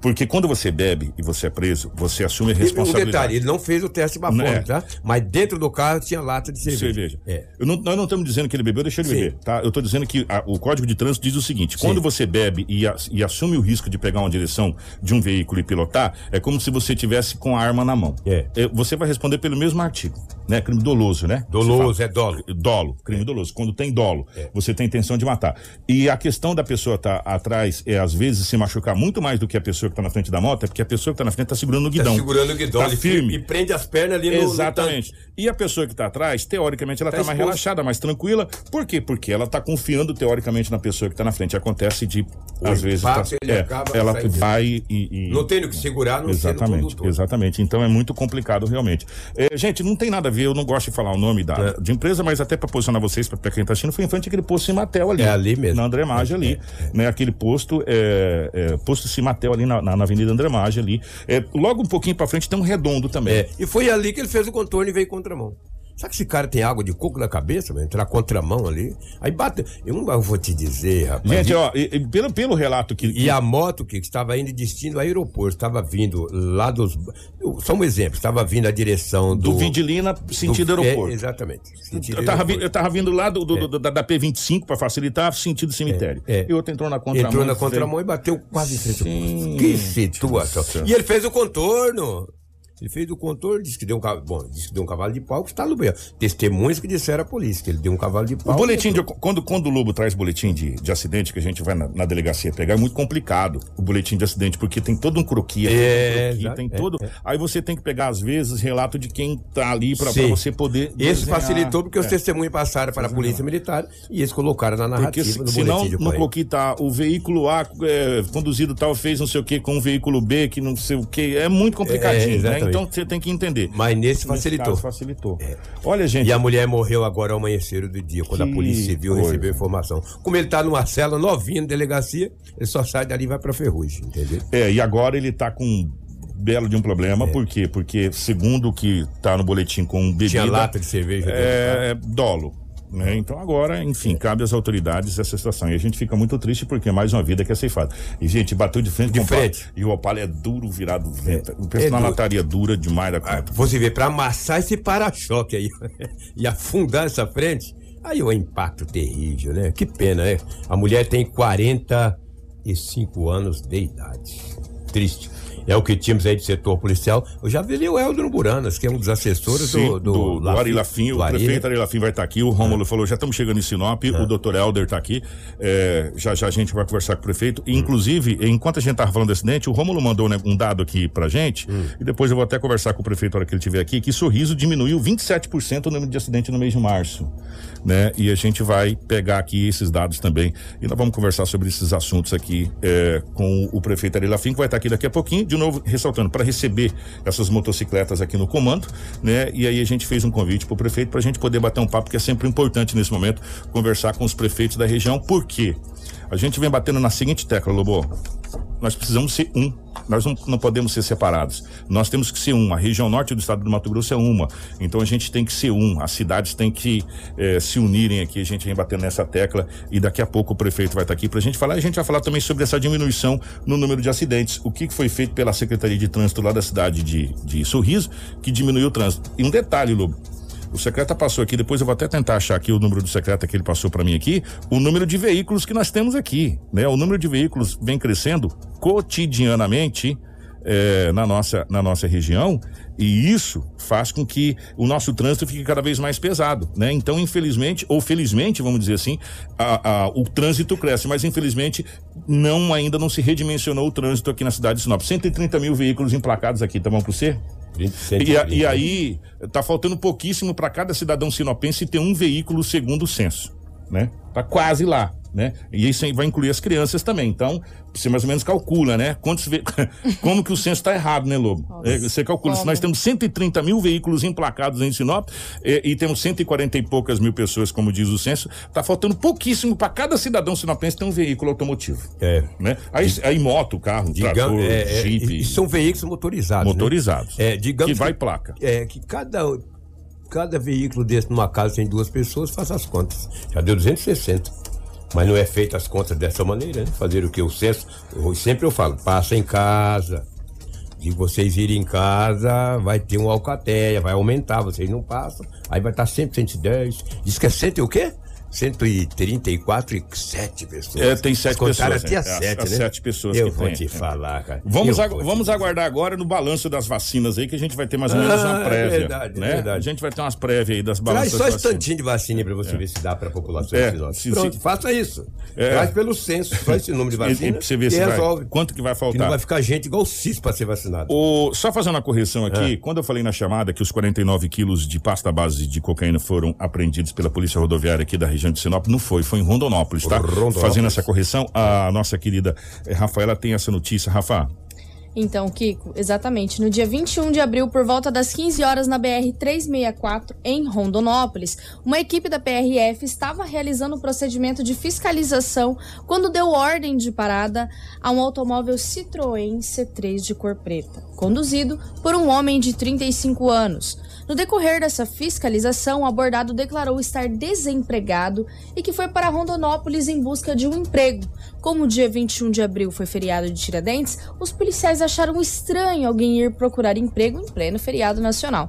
Speaker 2: Porque quando você bebe e você é preso, você assume a
Speaker 4: E um
Speaker 2: responsabilidade.
Speaker 4: detalhe, ele não fez o teste bafômetro,
Speaker 2: É.
Speaker 4: tá? Mas dentro do carro tinha lata de cerveja.
Speaker 2: cerveja.
Speaker 4: É.
Speaker 2: Eu não- nós não estamos dizendo que ele bebeu, deixou ele
Speaker 4: Sim.
Speaker 2: beber, tá? Eu estou dizendo que a- o Código de Trânsito diz o seguinte:
Speaker 4: Sim.
Speaker 2: quando você bebe e, a- e assume o risco de pegar uma direção de um veículo e pilotar, é como se você tivesse com a arma na mão.
Speaker 4: É.
Speaker 2: Você vai responder pelo mesmo artigo, né? Crime doloso, né?
Speaker 4: Doloso, é dolo.
Speaker 2: Dolo, crime doloso. Quando tem dolo,
Speaker 4: É.
Speaker 2: você tem intenção de matar. E a questão da pessoa estar atrás é, às vezes, se machucar muito mais do que a pessoa que está na frente da moto, é porque a pessoa que está na frente está segurando o
Speaker 4: Tá
Speaker 2: guidão.
Speaker 4: segurando o guidão
Speaker 2: Tá firme.
Speaker 4: E prende as pernas ali no- no,
Speaker 2: Exatamente. E a pessoa que está atrás, teoricamente, ela
Speaker 4: Tá
Speaker 2: está mais
Speaker 4: exposto.
Speaker 2: relaxada, mais tranquila. Por quê? Porque ela está confiando, teoricamente, na pessoa que está na frente. Acontece de, às vezes, tá- é, ela vai e, e-
Speaker 4: Não tem no que segurar, não
Speaker 2: Exatamente, exatamente. Então é muito complicado realmente. É, gente, não tem nada a ver, eu não gosto de falar o nome da,
Speaker 4: É.
Speaker 2: de empresa, mas até para posicionar vocês, para quem tá assistindo, foi em frente àquele posto Cimatel ali.
Speaker 4: É ali mesmo.
Speaker 2: Na André Maggi ali. Né, aquele posto, é, é, posto Cimatel ali na, na, na Avenida André Maggi ali. É, logo um pouquinho para frente tem um redondo também.
Speaker 4: É, e foi ali que ele fez o contorno e veio contramão. Será que esse cara tem água de coco na cabeça, vai entrar contramão ali? Aí bate. Eu vou te dizer, rapaz.
Speaker 2: Gente,
Speaker 4: e,
Speaker 2: ó, e- pelo, pelo relato que.
Speaker 4: e a moto que estava indo de destino ao aeroporto, estava vindo lá dos. Só um exemplo, estava vindo a direção do.
Speaker 2: do Vindilina, sentido
Speaker 4: do-
Speaker 2: aeroporto.
Speaker 4: É, exatamente. Sentido
Speaker 2: Eu tava, vi-
Speaker 4: aeroporto.
Speaker 2: eu tava vindo lá do, do- do- da, da P25 para facilitar, sentido cemitério.
Speaker 4: É, é.
Speaker 2: E outro entrou na contramão.
Speaker 4: Entrou na contramão e bateu quase em frente ao
Speaker 2: Sim.
Speaker 4: posto. Que situação.
Speaker 2: Nossa.
Speaker 4: E ele fez o contorno. Ele fez o contorno, disse que deu um cavalo. Bom, disse que deu um cavalo de pau que está no meio. Testemunhas que disseram à polícia que ele deu um cavalo de pau.
Speaker 2: O boletim de, quando, quando o Lobo traz boletim de, de acidente, que a gente vai na, na delegacia pegar, é muito complicado o boletim de acidente, porque tem todo um croquis, aqui,
Speaker 4: É,
Speaker 2: um croquis,
Speaker 4: exato,
Speaker 2: tem
Speaker 4: é,
Speaker 2: todo.
Speaker 4: é.
Speaker 2: Aí você tem que pegar, às vezes, relato de quem tá ali
Speaker 4: Sim.
Speaker 2: você poder.
Speaker 4: Esse
Speaker 2: desenhar.
Speaker 4: facilitou porque os
Speaker 2: É.
Speaker 4: testemunhos passaram para a polícia militar e eles colocaram na
Speaker 2: Porque
Speaker 4: narrativa
Speaker 2: se,
Speaker 4: do
Speaker 2: senão
Speaker 4: boletim de
Speaker 2: no croquis tá o veículo A é, conduzido tal fez não sei o que com o veículo B que não sei o que. É muito complicadinho, né? Então você tem que entender.
Speaker 4: Mas nesse
Speaker 2: Nesse
Speaker 4: facilitou.
Speaker 2: caso, facilitou. Olha, gente.
Speaker 4: E a mulher morreu agora ao amanhecer do dia, quando a
Speaker 2: Que
Speaker 4: polícia civil
Speaker 2: coisa.
Speaker 4: recebeu a informação. Como ele tá numa cela novinha na delegacia, ele só sai dali e vai pra ferrugem, entendeu?
Speaker 2: É, e agora ele tá com um belo de um problema,
Speaker 4: É.
Speaker 2: por quê? Porque, segundo o que tá no boletim com bebida...
Speaker 4: Tinha lata de cerveja dentro
Speaker 2: É, dolo. Né? Então agora, enfim, cabe às autoridades essa situação. E a gente fica muito triste porque é mais uma vida que é ceifada. E, gente, bateu de frente
Speaker 4: De
Speaker 2: com o Opala.
Speaker 4: frente.
Speaker 2: E o Opala é duro virado vento. O
Speaker 4: É
Speaker 2: pessoal na
Speaker 4: duro.
Speaker 2: lataria dura demais da
Speaker 4: Ah,
Speaker 2: conta.
Speaker 4: Você vê, pra amassar esse para-choque aí e afundar essa frente, aí é um impacto terrível, né? Que pena, né? A mulher tem 45 anos de idade. Triste. É o que tínhamos aí de setor policial. Eu já vi o Helder Buranas, que é um dos assessores
Speaker 2: Sim,
Speaker 4: do, do,
Speaker 2: do, do Ari Lafim, o
Speaker 4: Ari,
Speaker 2: prefeito? Ari Lafim vai estar aqui, o Rômulo falou, já estamos chegando em Sinop, o doutor Helder está aqui, é, já já a gente vai conversar com o prefeito, e, inclusive, enquanto a gente estava falando do acidente, o Rômulo mandou né, um dado aqui pra gente, e depois eu vou até conversar com o prefeito na hora que ele estiver aqui, que Sorriso diminuiu 27% o número de acidentes no mês de março, né, e a gente vai pegar aqui esses dados também, e nós vamos conversar sobre esses assuntos aqui é, com o prefeito Ari Lafim, que vai estar aqui daqui a pouquinho, de novo, ressaltando, para receber essas motocicletas aqui no comando, né? E aí a gente fez um convite para o prefeito para a gente poder bater um papo, que é sempre importante nesse momento, conversar com os prefeitos da região. Por quê? A gente vem batendo na seguinte tecla, Lobo. Nós precisamos ser um. Nós não, não podemos ser separados. Nós temos que ser um. A região norte do estado do Mato Grosso é uma. Então a gente tem que ser um. As cidades têm que eh, se unirem aqui. A gente vem batendo nessa tecla e daqui a pouco o prefeito vai estar aqui para a gente falar. E a gente vai falar também sobre essa diminuição no número de acidentes. O que que foi feito pela Secretaria de Trânsito lá da cidade de, de Sorriso que diminuiu o trânsito. E um detalhe, Lobo. O secreta passou aqui, depois eu vou até tentar achar aqui o número do secreta que ele passou para mim aqui, o número de veículos que nós temos aqui, né? O número de veículos vem crescendo cotidianamente eh, na, nossa, na nossa região e isso faz com que o nosso trânsito fique cada vez mais pesado, né? Então, infelizmente, ou felizmente, vamos dizer assim, a- a- o trânsito cresce, mas infelizmente não ainda não se redimensionou o trânsito aqui na cidade de Sinop. 130 mil veículos emplacados aqui, tá bom para você? E, a- e aí, tá faltando pouquíssimo para cada cidadão sinopense ter um veículo segundo o censo, né? Tá quase lá. Né? E isso aí vai incluir as crianças também. Então, você mais ou menos calcula, né? Quantos ve... Como que o censo está errado, né, Lobo? É, você calcula. Se nós temos 130 mil veículos emplacados em Sinop é, e temos 140 e poucas mil pessoas, como diz o censo, tá faltando pouquíssimo para cada cidadão sinopense ter um veículo automotivo.
Speaker 4: É.
Speaker 2: Né? Aí, aí moto, carro,
Speaker 4: Digamos,
Speaker 2: trator,
Speaker 4: é, é,
Speaker 2: Jeep.
Speaker 4: e são veículos motorizados. né?
Speaker 2: Motorizados.
Speaker 4: É, digamos
Speaker 2: Que vai placa.
Speaker 4: É, que cada, cada veículo desse numa casa tem duas pessoas, faça as contas. Já deu 260. Mas não é feita as contas dessa maneira, né? Fazer o que? O censo. eu- sempre eu falo, passa em casa. Se vocês irem em casa, vai ter um alcateia, vai aumentar, vocês não passam. Aí vai estar sempre 110. Diz que é cento e o quê? 134 e 7 pessoas.
Speaker 2: É, tem sete
Speaker 4: Contaram
Speaker 2: pessoas,
Speaker 4: até
Speaker 2: é.
Speaker 4: as
Speaker 2: As-
Speaker 4: 7,
Speaker 2: as
Speaker 4: né?
Speaker 2: sete pessoas
Speaker 4: eu
Speaker 2: que
Speaker 4: vou
Speaker 2: tem,
Speaker 4: te
Speaker 2: é.
Speaker 4: falar, cara.
Speaker 2: Vamos,
Speaker 4: te
Speaker 2: vamos aguardar agora no balanço das vacinas aí, que a gente vai ter mais ou menos uma
Speaker 4: Ah, é
Speaker 2: prévia.
Speaker 4: verdade, é
Speaker 2: né?
Speaker 4: verdade.
Speaker 2: A gente vai ter umas prévias aí das
Speaker 4: Traz
Speaker 2: balanças
Speaker 4: só
Speaker 2: das
Speaker 4: esse tantinho de vacina pra você ver se dá pra população
Speaker 2: É, se-
Speaker 4: Pronto,
Speaker 2: se-
Speaker 4: faça isso.
Speaker 2: É.
Speaker 4: Traz pelo censo, só esse número de
Speaker 2: E-
Speaker 4: vacina.
Speaker 2: e pra você ver se vai-
Speaker 4: resolve.
Speaker 2: quanto que vai
Speaker 4: Que
Speaker 2: faltar.
Speaker 4: não vai ficar gente igual o CIS pra ser vacinado.
Speaker 2: O- só fazendo uma correção
Speaker 4: É.
Speaker 2: aqui, quando eu falei na chamada que os 49 quilos de pasta base de cocaína foram apreendidos pela Polícia Rodoviária aqui da região de Sinop, não foi, foi em Rondonópolis, tá?
Speaker 4: Rondonópolis.
Speaker 2: Fazendo essa correção, a nossa querida eh, Rafaela tem essa notícia. Rafa,
Speaker 3: Então, Kiko, exatamente. No dia 21 de abril, por volta das 15 horas na BR-364, em Rondonópolis, uma equipe da PRF estava realizando o procedimento de fiscalização quando deu ordem de parada a um automóvel Citroën C3 de cor preta, conduzido por um homem de 35 anos. No decorrer dessa fiscalização, o abordado declarou estar desempregado e que foi para Rondonópolis em busca de um emprego. Como o dia 21 de abril foi feriado de Tiradentes, os policiais acharam estranho alguém ir procurar emprego em pleno feriado nacional.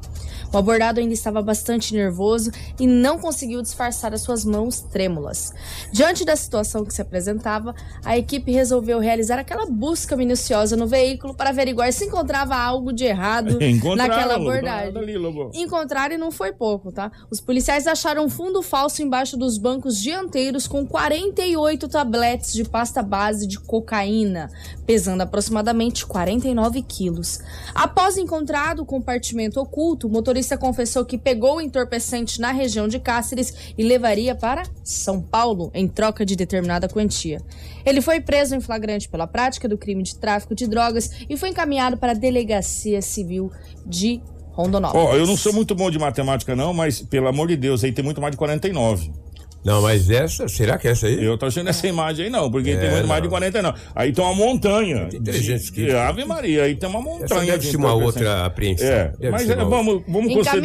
Speaker 3: O abordado ainda estava bastante nervoso e não conseguiu disfarçar as suas mãos trêmulas. Diante da situação que se apresentava, a equipe resolveu realizar aquela busca minuciosa no veículo para averiguar se encontrava algo de errado naquela abordagem.
Speaker 2: ali, Lobo.
Speaker 3: Encontraram e não foi pouco, tá? Os policiais acharam um fundo falso embaixo dos bancos dianteiros com 48 tabletes de pasta base de cocaína, pesando aproximadamente 49 quilos. Após encontrado o compartimento oculto, o motorista confessou que pegou o entorpecente na região de Cáceres e levaria para São Paulo em troca de determinada quantia. Ele foi preso em flagrante pela prática do crime de tráfico de drogas e foi encaminhado para a Delegacia Civil de Rondonópolis.
Speaker 2: ó, eu não sou muito bom de matemática não, mas pelo amor de Deus, aí tem muito mais de 49.
Speaker 4: Não, mas essa, será que é essa aí?
Speaker 2: Eu tô achando essa imagem aí não, porque
Speaker 4: É,
Speaker 2: tem muito mais de
Speaker 4: não.
Speaker 2: 49. Aí tem uma montanha.
Speaker 4: Tem 300
Speaker 2: de-
Speaker 4: quilos.
Speaker 2: Ave Maria, aí tem uma
Speaker 4: Essa
Speaker 2: montanha.
Speaker 4: deve
Speaker 2: de
Speaker 4: ser uma outra apreensão.
Speaker 2: É,
Speaker 4: Deve
Speaker 2: mas é,
Speaker 4: uma
Speaker 2: vamos, vamos
Speaker 3: pra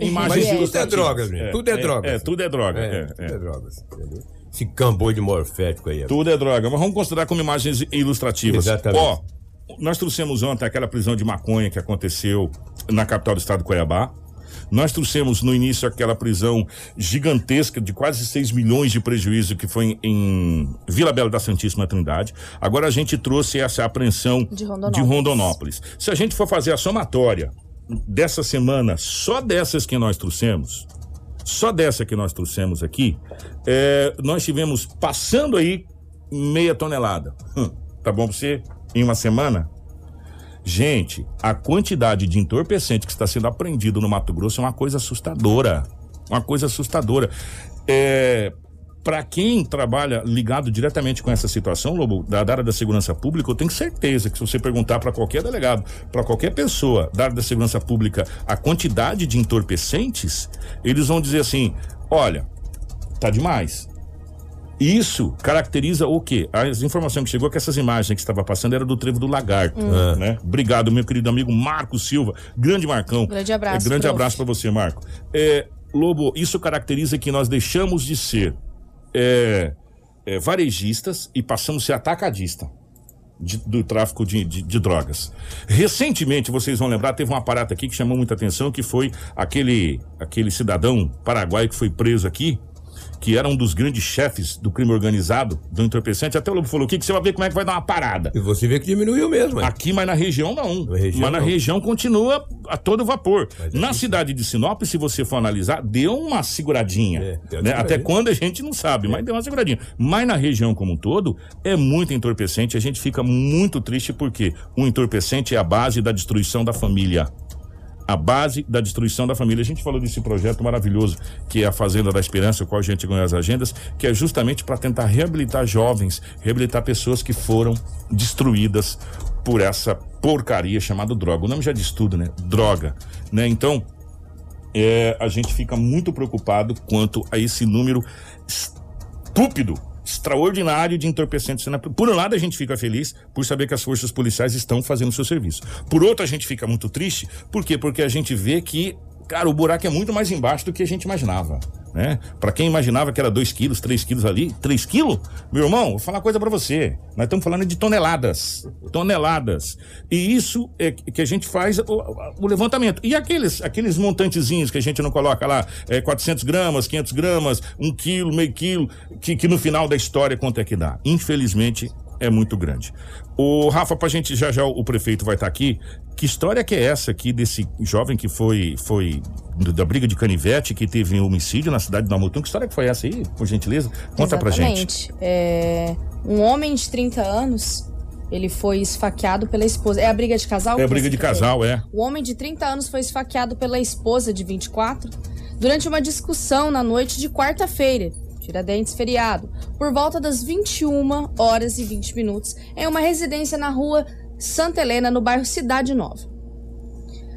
Speaker 2: imagens.
Speaker 4: Mas tudo é drogas, menino. Tudo é drogas.
Speaker 2: É, tudo é droga.
Speaker 4: É,
Speaker 2: é,
Speaker 4: tudo
Speaker 2: é.
Speaker 4: é drogas. entendeu? Esse camboio de morfético aí. ó.
Speaker 2: Tudo é droga. Mas vamos considerar como imagens ilustrativas.
Speaker 4: Exatamente.
Speaker 2: Ó, nós trouxemos ontem aquela prisão de maconha que aconteceu na capital do estado de Cuiabá. Nós trouxemos no início aquela prisão gigantesca de quase 6 milhões de prejuízo que foi em, em Vila Bela da Santíssima Trindade. Agora a gente trouxe essa apreensão
Speaker 3: De Rondonópolis.
Speaker 2: de Rondonópolis. Se a gente for fazer a somatória dessa semana, só dessas que nós trouxemos, só dessa que nós trouxemos aqui, é, nós tivemos passando aí meia tonelada. Hum, tá bom pra você? Em uma semana? Gente, a quantidade de entorpecente que está sendo apreendido no Mato Grosso é uma coisa assustadora. Uma coisa assustadora. É, para quem trabalha ligado diretamente com essa situação, Lobo, da área da segurança pública, eu tenho certeza que se você perguntar para qualquer delegado, para qualquer pessoa da área da segurança pública, a quantidade de entorpecentes, eles vão dizer assim: olha, tá demais. Isso caracteriza o quê? As informações que chegou é que essas imagens que estava passando era do trevo do lagarto,
Speaker 3: Hum.
Speaker 2: né? Obrigado, meu querido amigo Marco Silva, grande Marcão.
Speaker 3: Grande abraço,
Speaker 2: É, grande
Speaker 3: prof.
Speaker 2: abraço para você, Marco. É, Lobo, isso caracteriza que nós deixamos de ser é, é, varejistas e passamos a ser atacadista. de- do tráfico de, de- de drogas. Recentemente, vocês vão lembrar, teve um aparato aqui que chamou muita atenção, que foi aquele, aquele cidadão paraguaio que foi preso aqui, que era um dos grandes chefes do crime organizado, do entorpecente. Até o Lobo falou, o que você vai ver como é que vai dar uma parada.
Speaker 4: E você vê que diminuiu mesmo. hein?
Speaker 2: Aqui, mas na região não.
Speaker 4: Na região,
Speaker 2: mas na
Speaker 4: não.
Speaker 2: região continua a todo vapor.
Speaker 4: Mas é
Speaker 2: na cidade de Sinop, se você for analisar, deu uma seguradinha.
Speaker 4: É, deu
Speaker 2: né?
Speaker 4: seguradinha.
Speaker 2: Até quando a gente não sabe, mas deu uma seguradinha. Mas na região como um todo, é muito entorpecente. A gente fica muito triste porque o entorpecente é a base da destruição da família. A base da destruição da família. A gente falou desse projeto maravilhoso que é a Fazenda da Esperança, o qual a gente ganhou as agendas, que é justamente para tentar reabilitar jovens, reabilitar pessoas que foram destruídas por essa porcaria chamada droga. O nome já diz tudo, né? Droga, né? Então, é, a gente fica muito preocupado quanto a esse número estúpido, extraordinário de entorpecentes. Por um lado, a gente fica feliz por saber que as forças policiais estão fazendo o seu serviço. Por outro, a gente fica muito triste. Por quê? Porque a gente vê que, cara, o buraco é muito mais embaixo do que a gente imaginava né? Para quem imaginava que era 2 quilos, 3 quilos ali, 3 quilos, meu irmão, vou falar uma coisa para você. Nós estamos falando de toneladas, toneladas. E isso é que a gente faz o, o, levantamento. E aqueles, aqueles montantezinhos que a gente não coloca lá, é, 400 gramas, 500 gramas, 1 quilo, meio quilo, que, que no final da história quanto é que dá? Infelizmente, é muito grande. O Rafa, pra gente já já o prefeito vai estar tá aqui. Que história que é essa aqui desse jovem que foi foi da briga de canivete que teve um homicídio na cidade de Namutum? Que história que foi essa aí, por gentileza? Conta Exatamente. pra gente.
Speaker 3: É, um homem de 30 anos ele foi esfaqueado pela esposa. É a briga de casal?
Speaker 2: É a briga de casal, é.
Speaker 3: O homem de 30 anos foi esfaqueado pela esposa de 24 durante uma discussão na noite de quarta-feira. Tiradentes feriado, por volta das 21 horas e 20 minutos, em uma residência na rua Santa Helena, no bairro Cidade Nova.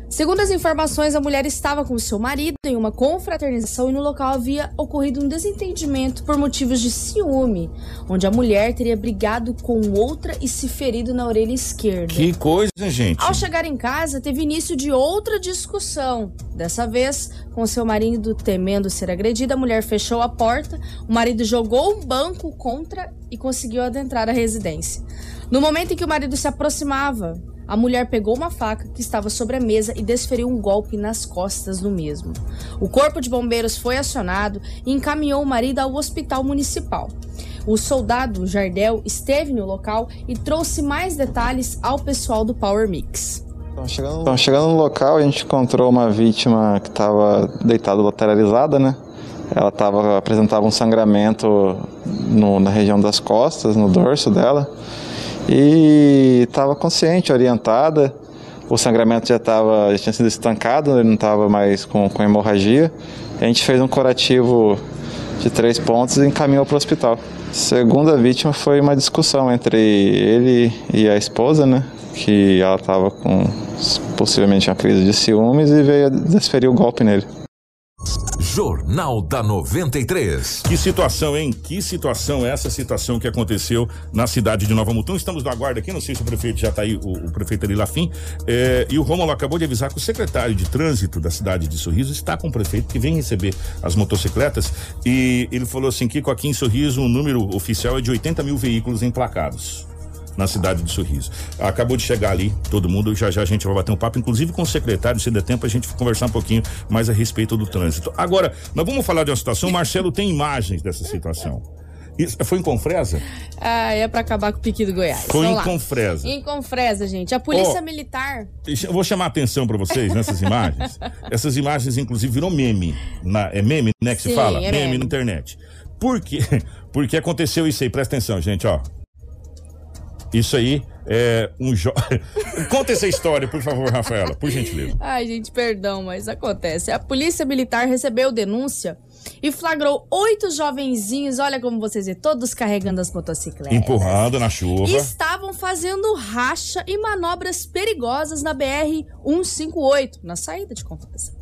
Speaker 3: Segundo as informações, a mulher estava com seu marido em uma confraternização e no local havia ocorrido um desentendimento por motivos de ciúme, onde a mulher teria brigado com outra e se ferido na orelha esquerda.
Speaker 2: Que coisa, gente!
Speaker 3: Ao chegar em casa, teve início de outra discussão. Dessa vez, com seu marido temendo ser agredido, a mulher fechou a porta, o marido jogou um banco contra e conseguiu adentrar a residência. No momento em que o marido se aproximava, a mulher pegou uma faca que estava sobre a mesa e desferiu um golpe nas costas do mesmo. O corpo de bombeiros foi acionado e encaminhou o marido ao hospital municipal. O soldado Jardel esteve no local e trouxe mais detalhes ao pessoal do Power Mix.
Speaker 8: Então, chegando, então, chegando no local, a gente encontrou uma vítima que estava deitada lateralizada, né? Ela tava, apresentava um sangramento no, na região das costas, no dorso dela e estava consciente, orientada. O sangramento já, tava, já tinha sido estancado, ele não estava mais com, com hemorragia. A gente fez um curativo de três pontos e encaminhou para o hospital. Segunda vítima foi uma discussão entre ele e a esposa, né? Que ela estava com possivelmente uma crise de ciúmes e veio desferir o golpe nele.
Speaker 1: Jornal da 93.
Speaker 2: Que situação, hein? Que situação é essa situação que aconteceu na cidade de Nova Mutum? Estamos no aguardo aqui, não sei se o prefeito já está aí, o, o, prefeito ali Lafim. É, e o Romulo acabou de avisar que o secretário de trânsito da cidade de Sorriso está com o prefeito que vem receber as motocicletas. E ele falou assim: que aqui em Sorriso o número oficial é de 80 mil veículos emplacados na cidade de Sorriso. Acabou de chegar ali, todo mundo, já já a gente vai bater um papo, inclusive com o secretário, se der tempo, a gente conversar um pouquinho mais a respeito do trânsito. Agora, nós vamos falar de uma situação, o Marcelo tem imagens dessa situação. Isso, foi em Confresa?
Speaker 3: Ah, é para acabar com o pique do Goiás.
Speaker 2: Foi Vamos em lá. Confresa.
Speaker 3: Em Confresa, gente. A polícia oh, militar.
Speaker 2: Eu vou chamar a atenção para vocês nessas imagens. Essas imagens, inclusive, viram meme. Na, é meme, né, que Sim, se fala? É meme, meme na internet. Por quê? Porque aconteceu isso aí, presta atenção, gente, ó. Isso aí é um jo... Conta essa história, por favor, Rafaela, por gentileza.
Speaker 3: Ai, gente, perdão, mas acontece. A polícia militar recebeu denúncia e flagrou oito jovenzinhos, olha como vocês vê, todos carregando as motocicletas.
Speaker 2: Empurrando na chuva.
Speaker 3: estavam fazendo racha e manobras perigosas na BR-158, na saída de Confresa.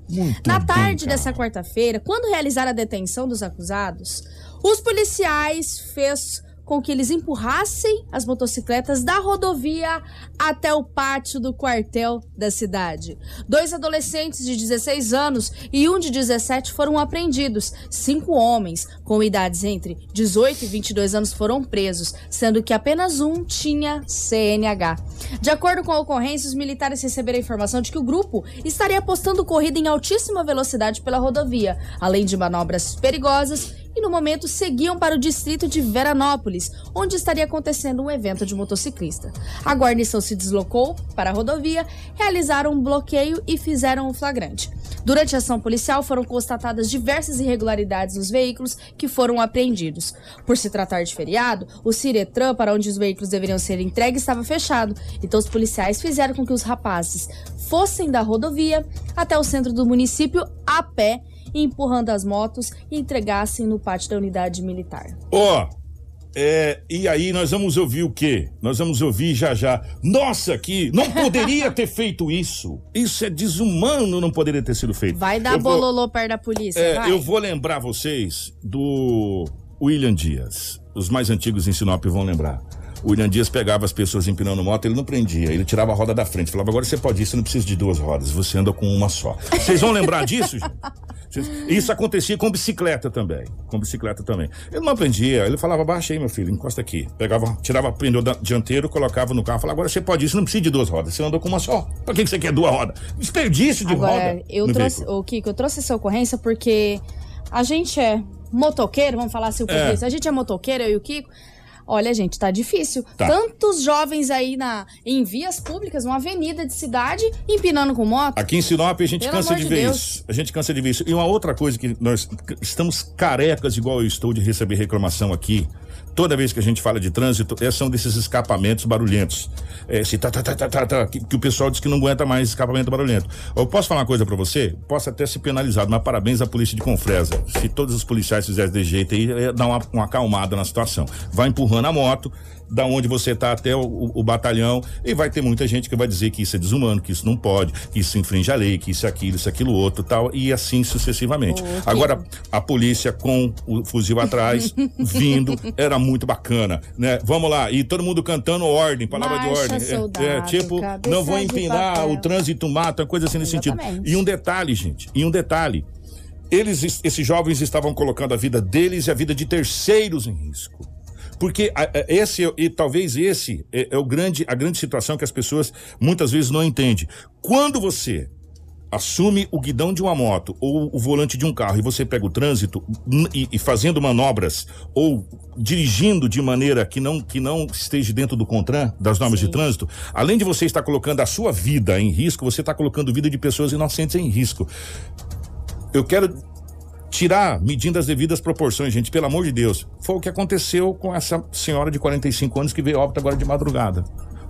Speaker 3: na tarde bem, dessa quarta-feira, quando realizaram a detenção dos acusados, os policiais fez com que eles empurrassem as motocicletas da rodovia até o pátio do quartel da cidade. Dois adolescentes de 16 anos e um de 17 foram apreendidos. Cinco homens com idades entre 18 e 22 anos foram presos, sendo que apenas um tinha CNH. De acordo com a ocorrência, os militares receberam a informação de que o grupo estaria apostando corrida em altíssima velocidade pela rodovia, além de manobras perigosas e no momento seguiam para o distrito de Veranópolis, onde estaria acontecendo um evento de motociclista. A guarnição se deslocou para a rodovia, realizaram um bloqueio e fizeram um flagrante. Durante a ação policial foram constatadas diversas irregularidades nos veículos que foram apreendidos. Por se tratar de feriado, o Ciretran, para onde os veículos deveriam ser entregues, estava fechado. Então os policiais fizeram com que os rapazes fossem da rodovia até o centro do município a pé, empurrando as motos e entregassem no pátio da unidade militar.
Speaker 2: Ó, é, e aí nós vamos ouvir o quê? Nós vamos ouvir já já. Nossa, que não poderia ter feito isso. Isso é desumano, não poderia ter sido feito.
Speaker 3: Vai dar
Speaker 2: Eu vou-
Speaker 3: bololô perto da polícia,
Speaker 2: É, eu vou lembrar vocês do William Dias. Os mais antigos em Sinop vão lembrar. O William Dias pegava as pessoas empinando moto, ele não prendia, ele tirava a roda da frente. Falava, agora você pode ir, você não precisa de duas rodas, você anda com uma só. Vocês vão lembrar disso, gente? Isso acontecia com bicicleta também. Com bicicleta também. Ele não aprendia, ele falava, baixa aí, meu filho, encosta aqui. Pegava, tirava o pneu dianteiro, colocava no carro, falava, agora você pode você não precisa de duas rodas, você anda com uma só. Pra que que você quer duas rodas? Desperdício de
Speaker 3: Agora,
Speaker 2: roda.
Speaker 3: eu trouxe, o Kiko, eu trouxe essa ocorrência porque a gente é motoqueiro, vamos falar assim o
Speaker 2: É.
Speaker 3: português. A gente é motoqueiro, eu e o Kiko. Olha, gente, tá difícil.
Speaker 2: Tá.
Speaker 3: Tantos jovens aí na, em vias públicas, uma avenida de cidade, empinando com moto.
Speaker 2: Aqui em Sinop a gente
Speaker 3: Pelo
Speaker 2: cansa de
Speaker 3: de
Speaker 2: ver
Speaker 3: Deus.
Speaker 2: isso. A gente cansa de ver isso. E uma outra coisa que nós estamos carecas, igual eu estou, de receber reclamação aqui. Toda vez que a gente fala de trânsito, é, são desses escapamentos barulhentos. É, esse tá, tá, tá, tá, tá, tá, que, que o pessoal diz que não aguenta mais escapamento barulhento. Eu posso falar uma coisa pra você? Posso até ser penalizado, mas parabéns à polícia de Confresa. Se todos os policiais fizessem desse jeito aí, ia dar uma, uma acalmada na situação. Vai empurrando a moto, da onde você tá até o, o- batalhão, e vai ter muita gente que vai dizer que isso é desumano, que isso não pode, que isso infringe a lei, que isso é aquilo, isso é aquilo outro tal, e assim sucessivamente.
Speaker 3: Ô,
Speaker 2: Agora, a polícia com o fuzil atrás, vindo, era muito bacana, né? Vamos lá, e todo mundo cantando ordem, palavra de
Speaker 3: Marcha,
Speaker 2: ordem. É- É,
Speaker 3: soldado,
Speaker 2: tipo, não vou
Speaker 3: de
Speaker 2: empinar, o trânsito mata, coisa assim nesse sentido. E um detalhe, gente, e um detalhe. Eles, esses jovens estavam colocando a vida deles e a vida de terceiros em risco. Porque esse é- e talvez esse é, é o grande a grande situação que as pessoas muitas vezes não entendem. Quando você assume o guidão de uma moto ou o volante de um carro e você pega o trânsito e, e fazendo manobras ou dirigindo de maneira que não que não esteja dentro do CONTRAN, das normas de trânsito, além de você estar colocando a sua vida em risco, você está colocando a vida de pessoas inocentes em risco. Eu quero tirar, medindo as devidas proporções, gente, pelo amor de Deus. Foi o que aconteceu com essa senhora de 45 anos que veio óbito agora de madrugada.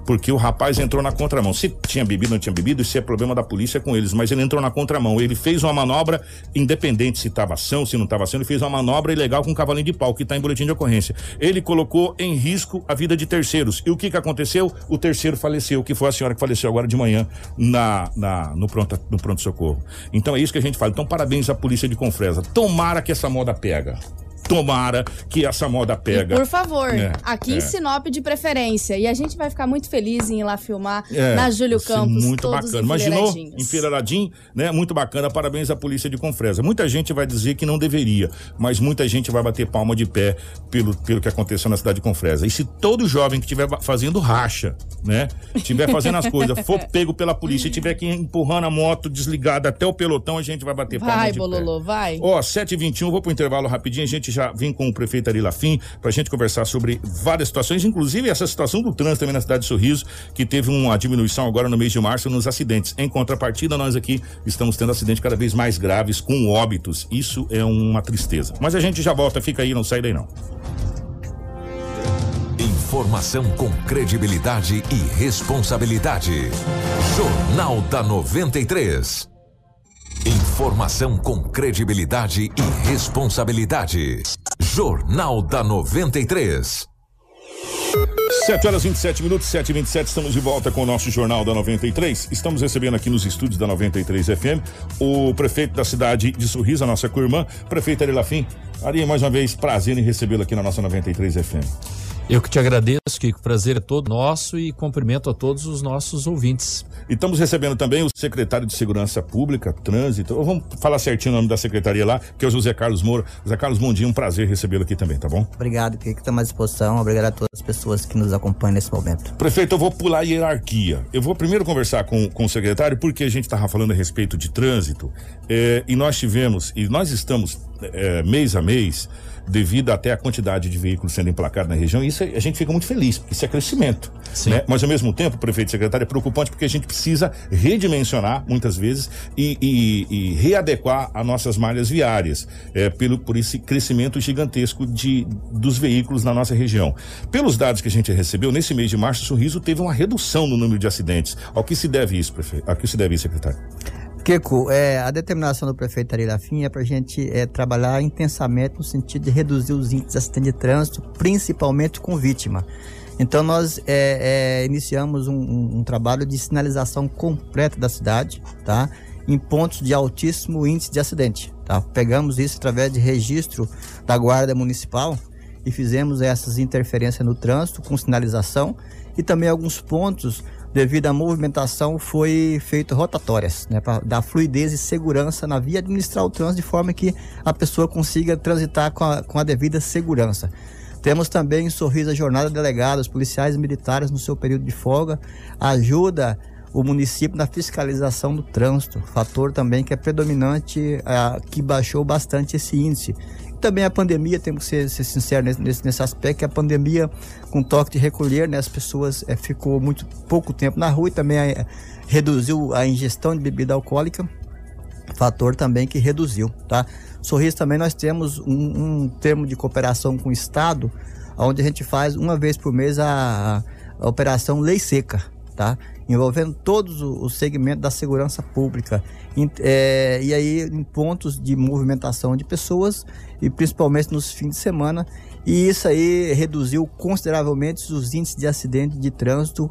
Speaker 2: Porque o rapaz entrou na contramão. Se tinha bebido não tinha bebido, isso é problema da polícia com eles. Mas ele entrou na contramão. Ele fez uma manobra, independente se estava ação, se não estava ação, ele fez uma manobra ilegal com um cavalinho de pau, que está em boletim de ocorrência. Ele colocou em risco a vida de terceiros. E o que, que aconteceu? O terceiro faleceu, que foi a senhora que faleceu agora de manhã na, na, no pronto no pronto socorro. Então é isso que a gente fala. Então parabéns à polícia de Confresa. Tomara que essa moda pega. Tomara que essa moda pega.
Speaker 3: E por favor,
Speaker 2: É,
Speaker 3: aqui
Speaker 2: é.
Speaker 3: em Sinop de preferência. E a gente vai ficar muito feliz em ir lá filmar
Speaker 2: É,
Speaker 3: na Júlio
Speaker 2: vai ser
Speaker 3: Campos.
Speaker 2: Muito bacana. Imaginou? Enfileiradinho, né? Muito bacana. Parabéns à polícia de Confresa. Muita gente vai dizer que não deveria, mas muita gente vai bater palma de pé pelo, pelo que aconteceu na cidade de Confresa. E se todo jovem que estiver fazendo racha, né? Estiver fazendo as coisas, for pego pela polícia e tiver que empurrando a moto desligada até o pelotão, a gente vai bater palma
Speaker 3: Vai,
Speaker 2: de
Speaker 3: Bololô,
Speaker 2: pé.
Speaker 3: vai.
Speaker 2: Ó, 7h21, vou pro intervalo rapidinho. A gente já vem com o prefeito Ari Lafim pra gente conversar sobre várias situações, inclusive essa situação do trânsito também na cidade de Sorriso, que teve uma diminuição agora no mês de março nos acidentes. Em contrapartida, nós aqui estamos tendo acidentes cada vez mais graves, com óbitos. Isso é uma tristeza. Mas a gente já volta, fica aí, não sai daí não.
Speaker 1: Informação com credibilidade e responsabilidade. Jornal da 93. Informação com credibilidade e responsabilidade. Jornal da 93.
Speaker 2: 7 horas 27 minutos, 7 e 27 estamos de volta com o nosso Jornal da 93. Estamos recebendo aqui nos estúdios da 93 FM o prefeito da cidade de Sorriso, a nossa co-irmã, prefeito Ari Lafim. Ari, mais uma vez, prazer em recebê-lo aqui na nossa 93 FM.
Speaker 9: Eu que te agradeço, Kiko. Prazer é todo nosso e cumprimento a todos os nossos ouvintes.
Speaker 2: E estamos recebendo também o secretário de Segurança Pública, Trânsito. Vamos falar certinho o nome da secretaria lá, que é o José Carlos Moura. José Carlos Mondinho, um prazer recebê-lo aqui também, tá bom?
Speaker 10: Obrigado, Kiko. Estamos à disposição. Obrigado a todas as pessoas que nos acompanham nesse momento.
Speaker 2: Prefeito, eu vou pular a hierarquia. Eu vou primeiro conversar com, com o secretário, porque a gente estava falando a respeito de trânsito, eh, e nós tivemos, e nós estamos é, mês a mês, devido até à quantidade de veículos sendo emplacados na região, isso a gente fica muito feliz, porque isso é crescimento. Né? Mas ao mesmo tempo, prefeito e secretário, é preocupante porque a gente precisa redimensionar muitas vezes e, e, e readequar as nossas malhas viárias é, pelo, por esse crescimento gigantesco de, dos veículos na nossa região. Pelos dados que a gente recebeu, nesse mês de março, o Sorriso teve uma redução no número de acidentes. Ao que se deve isso, prefeito? Ao que se deve isso, secretário?
Speaker 10: Kiko, é, a determinação do prefeito Ari Lafim é para a gente é, trabalhar intensamente no sentido de reduzir os índices de acidente de trânsito, principalmente com vítima. Então nós é, é, iniciamos um, um, um, trabalho de sinalização completa da cidade, tá? Em pontos de altíssimo índice de acidente, tá? Pegamos isso através de registro da guarda municipal e fizemos essas interferências no trânsito com sinalização e também alguns pontos devido à movimentação, foi feito rotatórias, né, para dar fluidez e segurança na via, administrar o trânsito de forma que a pessoa consiga transitar com a, com a devida segurança. Temos também em Sorriso a jornada delegados, policiais e militares no seu período de folga, ajuda o município na fiscalização do trânsito, fator também que é predominante, uh, que baixou bastante esse índice. Também a pandemia, temos que ser, ser sincero nesse, nesse aspecto, que a pandemia, com toque de recolher, né, as pessoas é, ficou muito pouco tempo na rua e também é, reduziu a ingestão de bebida alcoólica, fator também que reduziu, tá? Sorriso também nós temos um, um termo de cooperação com o Estado, onde a gente faz uma vez por mês a, a operação Lei Seca, tá? Envolvendo todos os segmentos da segurança pública. É, e aí, em pontos de movimentação de pessoas, e principalmente nos fins de semana. E isso aí reduziu consideravelmente os índices de acidente de trânsito,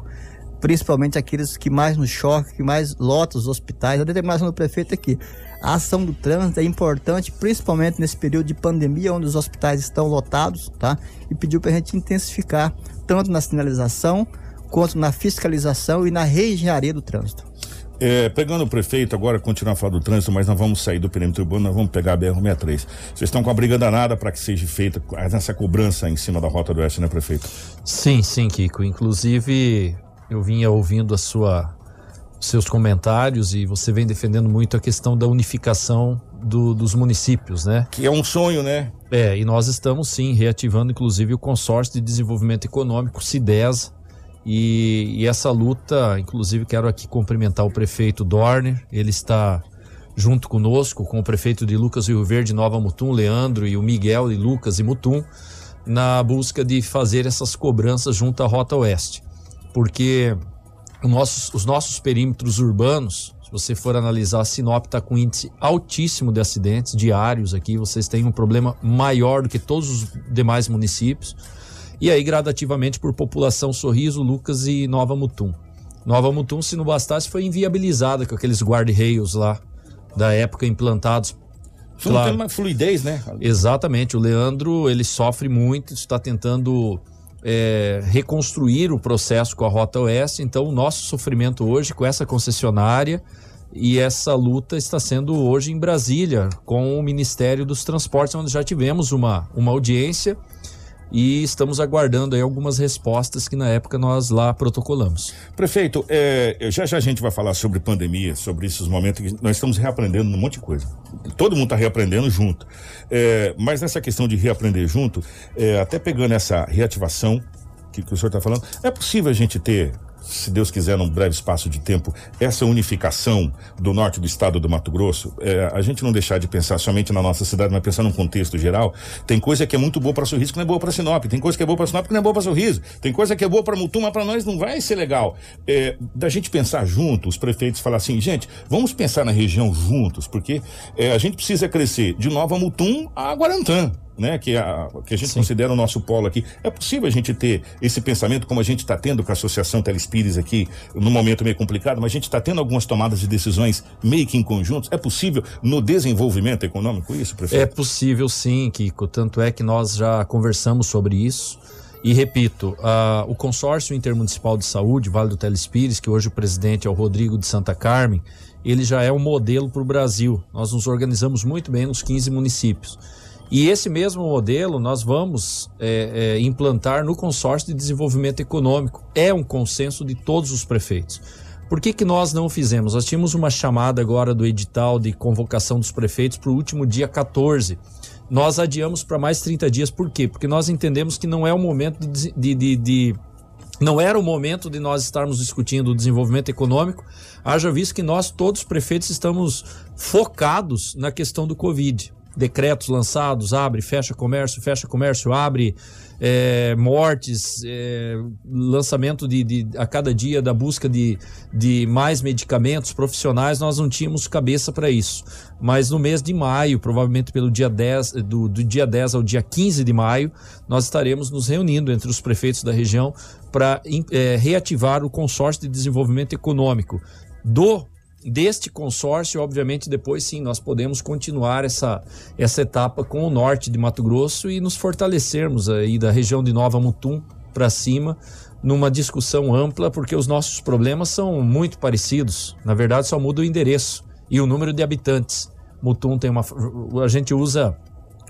Speaker 10: principalmente aqueles que mais nos chocam, que mais lotam os hospitais. A determinação do prefeito é que a ação do trânsito é importante, principalmente nesse período de pandemia, onde os hospitais estão lotados, tá? E pediu para a gente intensificar tanto na sinalização quanto na fiscalização e na reengenharia do trânsito.
Speaker 2: É, pegando o prefeito, agora continuar a falar do trânsito, mas nós vamos sair do perímetro urbano, nós vamos pegar a BR-63. Vocês estão com a briga danada para que seja feita essa cobrança em cima da Rota do Oeste, né, prefeito?
Speaker 9: Sim, sim, Kiko. Inclusive, eu vinha ouvindo a sua seus comentários e você vem defendendo muito a questão da unificação do, dos municípios, né?
Speaker 2: Que é um sonho, né?
Speaker 9: É, e nós estamos sim reativando inclusive o consórcio de desenvolvimento econômico, CIDES, e, e, essa luta, inclusive quero aqui cumprimentar o prefeito Dorner, ele está junto conosco, com o prefeito de Lucas Rio Verde, Nova Mutum, Leandro e o Miguel e Lucas e Mutum, na busca de fazer essas cobranças junto à Rota Oeste. Porque os nossos perímetros urbanos, se você for analisar, Sinop está com índice altíssimo de acidentes diários aqui, vocês têm um problema maior do que todos os demais municípios. E aí, gradativamente, por população Sorriso, Lucas e Nova Mutum. Nova Mutum, se não bastasse, foi inviabilizada com aqueles guarda-reios lá da época implantados.
Speaker 2: Claro. uma fluidez, né?
Speaker 9: Exatamente. O Leandro, ele sofre muito, está tentando é, reconstruir o processo com a Rota Oeste. Então, o nosso sofrimento hoje com essa concessionária e essa luta está sendo hoje em Brasília, com o Ministério dos Transportes, onde já tivemos uma, uma audiência e estamos aguardando aí algumas respostas que na época nós lá protocolamos.
Speaker 2: Prefeito, é, já já a gente vai falar sobre pandemia, sobre esses momentos que nós estamos reaprendendo um monte de coisa. Todo mundo está reaprendendo junto. É, mas nessa questão de reaprender junto, é, até pegando essa reativação que, que o senhor está falando, é possível a gente ter se Deus quiser, num breve espaço de tempo, essa unificação do norte do estado do Mato Grosso, é, a gente não deixar de pensar somente na nossa cidade, mas pensar num contexto geral. Tem coisa que é muito boa para Sorriso que não é boa para Sinop, tem coisa que é boa para Sinop que não é boa para Sorriso, tem coisa que é boa para Mutum, mas para nós não vai ser legal. É, da gente pensar junto, os prefeitos falar assim, gente, vamos pensar na região juntos, porque é, a gente precisa crescer de Nova Mutum a Guarantã né, que a, que a gente Sim. considera o nosso polo aqui. É possível a gente ter esse pensamento como a gente está tendo com a Associação Telespires aqui, num momento meio complicado, mas a gente está tendo algumas tomadas de decisões meio que em conjuntos. É possível no desenvolvimento econômico isso, prefeito?
Speaker 9: É possível sim, Kiko. Tanto é que nós já conversamos sobre isso. E repito, uh, o consórcio intermunicipal de saúde, Vale do Telespires, que hoje o presidente é o Rodrigo de Santa Carmen, ele já é um modelo para o Brasil. Nós nos organizamos muito bem nos 15 municípios. E esse mesmo modelo nós vamos é, é, implantar no consórcio de desenvolvimento econômico. É um consenso de todos os prefeitos. Por que, que nós não fizemos? Nós tínhamos uma chamada agora do edital de convocação dos prefeitos para o último dia 14. Nós adiamos para mais 30 dias. Por quê? Porque nós entendemos que não é o momento de, de, de, de não era o momento de nós estarmos discutindo o desenvolvimento econômico, haja visto que nós, todos os prefeitos, estamos focados na questão do Covid. Decretos lançados, abre, fecha comércio, fecha comércio, abre, é, mortes, é, lançamento de, de, a cada dia da busca de, de mais medicamentos profissionais, nós não tínhamos cabeça para isso. Mas no mês de maio, provavelmente pelo dia 10, do, do dia 10 ao dia 15 de maio, nós estaremos nos reunindo entre os prefeitos da região para é, reativar o consórcio de desenvolvimento econômico do deste consórcio, obviamente, depois sim, nós podemos continuar essa, essa etapa com o norte de Mato Grosso e nos fortalecermos aí da região de Nova Mutum para cima, numa discussão ampla, porque os nossos problemas são muito parecidos. Na verdade, só muda o endereço e o número de habitantes. Mutum tem uma. A gente usa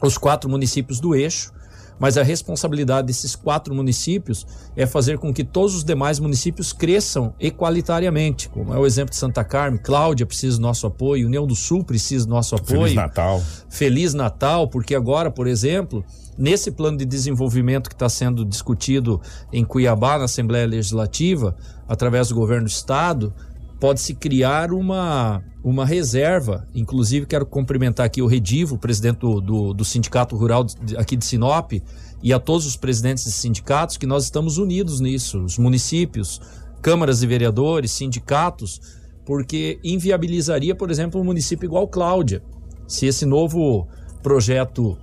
Speaker 9: os quatro municípios do eixo mas a responsabilidade desses quatro municípios é fazer com que todos os demais municípios cresçam equalitariamente, como é o exemplo de Santa Carmen, Cláudia precisa do nosso apoio, União do Sul precisa do nosso apoio.
Speaker 2: Feliz Natal.
Speaker 9: Feliz Natal, porque agora, por exemplo, nesse plano de desenvolvimento que está sendo discutido em Cuiabá, na Assembleia Legislativa, através do governo do Estado, pode-se criar uma, uma reserva. Inclusive, quero cumprimentar aqui o Redivo, presidente do, do, do Sindicato Rural aqui de Sinop, e a todos os presidentes de sindicatos, que nós estamos unidos nisso, os municípios, câmaras de vereadores, sindicatos, porque inviabilizaria, por exemplo, um município igual Cláudia. Se esse novo projeto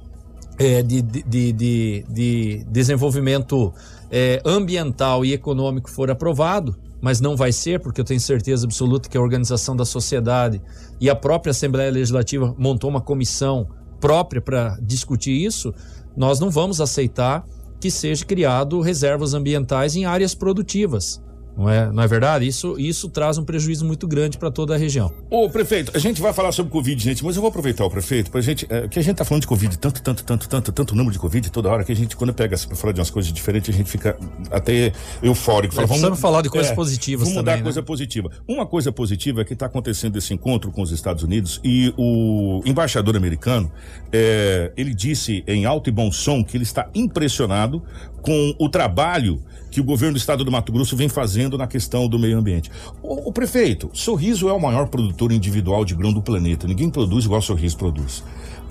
Speaker 9: é, de, de, de, de, desenvolvimento é, ambiental e econômico for aprovado, mas não vai ser, porque eu tenho certeza absoluta que a organização da sociedade e a própria Assembleia Legislativa montou uma comissão própria para discutir isso, nós não vamos aceitar que seja criado reservas ambientais em áreas produtivas. Não é, não é verdade? Isso, isso traz um prejuízo muito grande para toda a região.
Speaker 2: Ô, prefeito, a gente vai falar sobre Covid, gente, mas eu vou aproveitar o prefeito para gente. É, que a gente tá falando de Covid, tanto, tanto, tanto, tanto, tanto número de Covid toda hora que a gente, quando pega para falar de umas coisas diferentes, a gente fica até eufórico.
Speaker 9: Fala, vamos falar de coisas
Speaker 2: é,
Speaker 9: positivas
Speaker 2: vamos
Speaker 9: também.
Speaker 2: Vamos mudar
Speaker 9: né?
Speaker 2: coisa positiva. Uma coisa positiva é que está acontecendo esse encontro com os Estados Unidos e o embaixador americano, é, ele disse em alto e bom som que ele está impressionado com o trabalho que o governo do estado do Mato Grosso vem fazendo na questão do meio ambiente. O, o, prefeito, Sorriso é o maior produtor individual de grão do planeta. Ninguém produz igual Sorriso produz.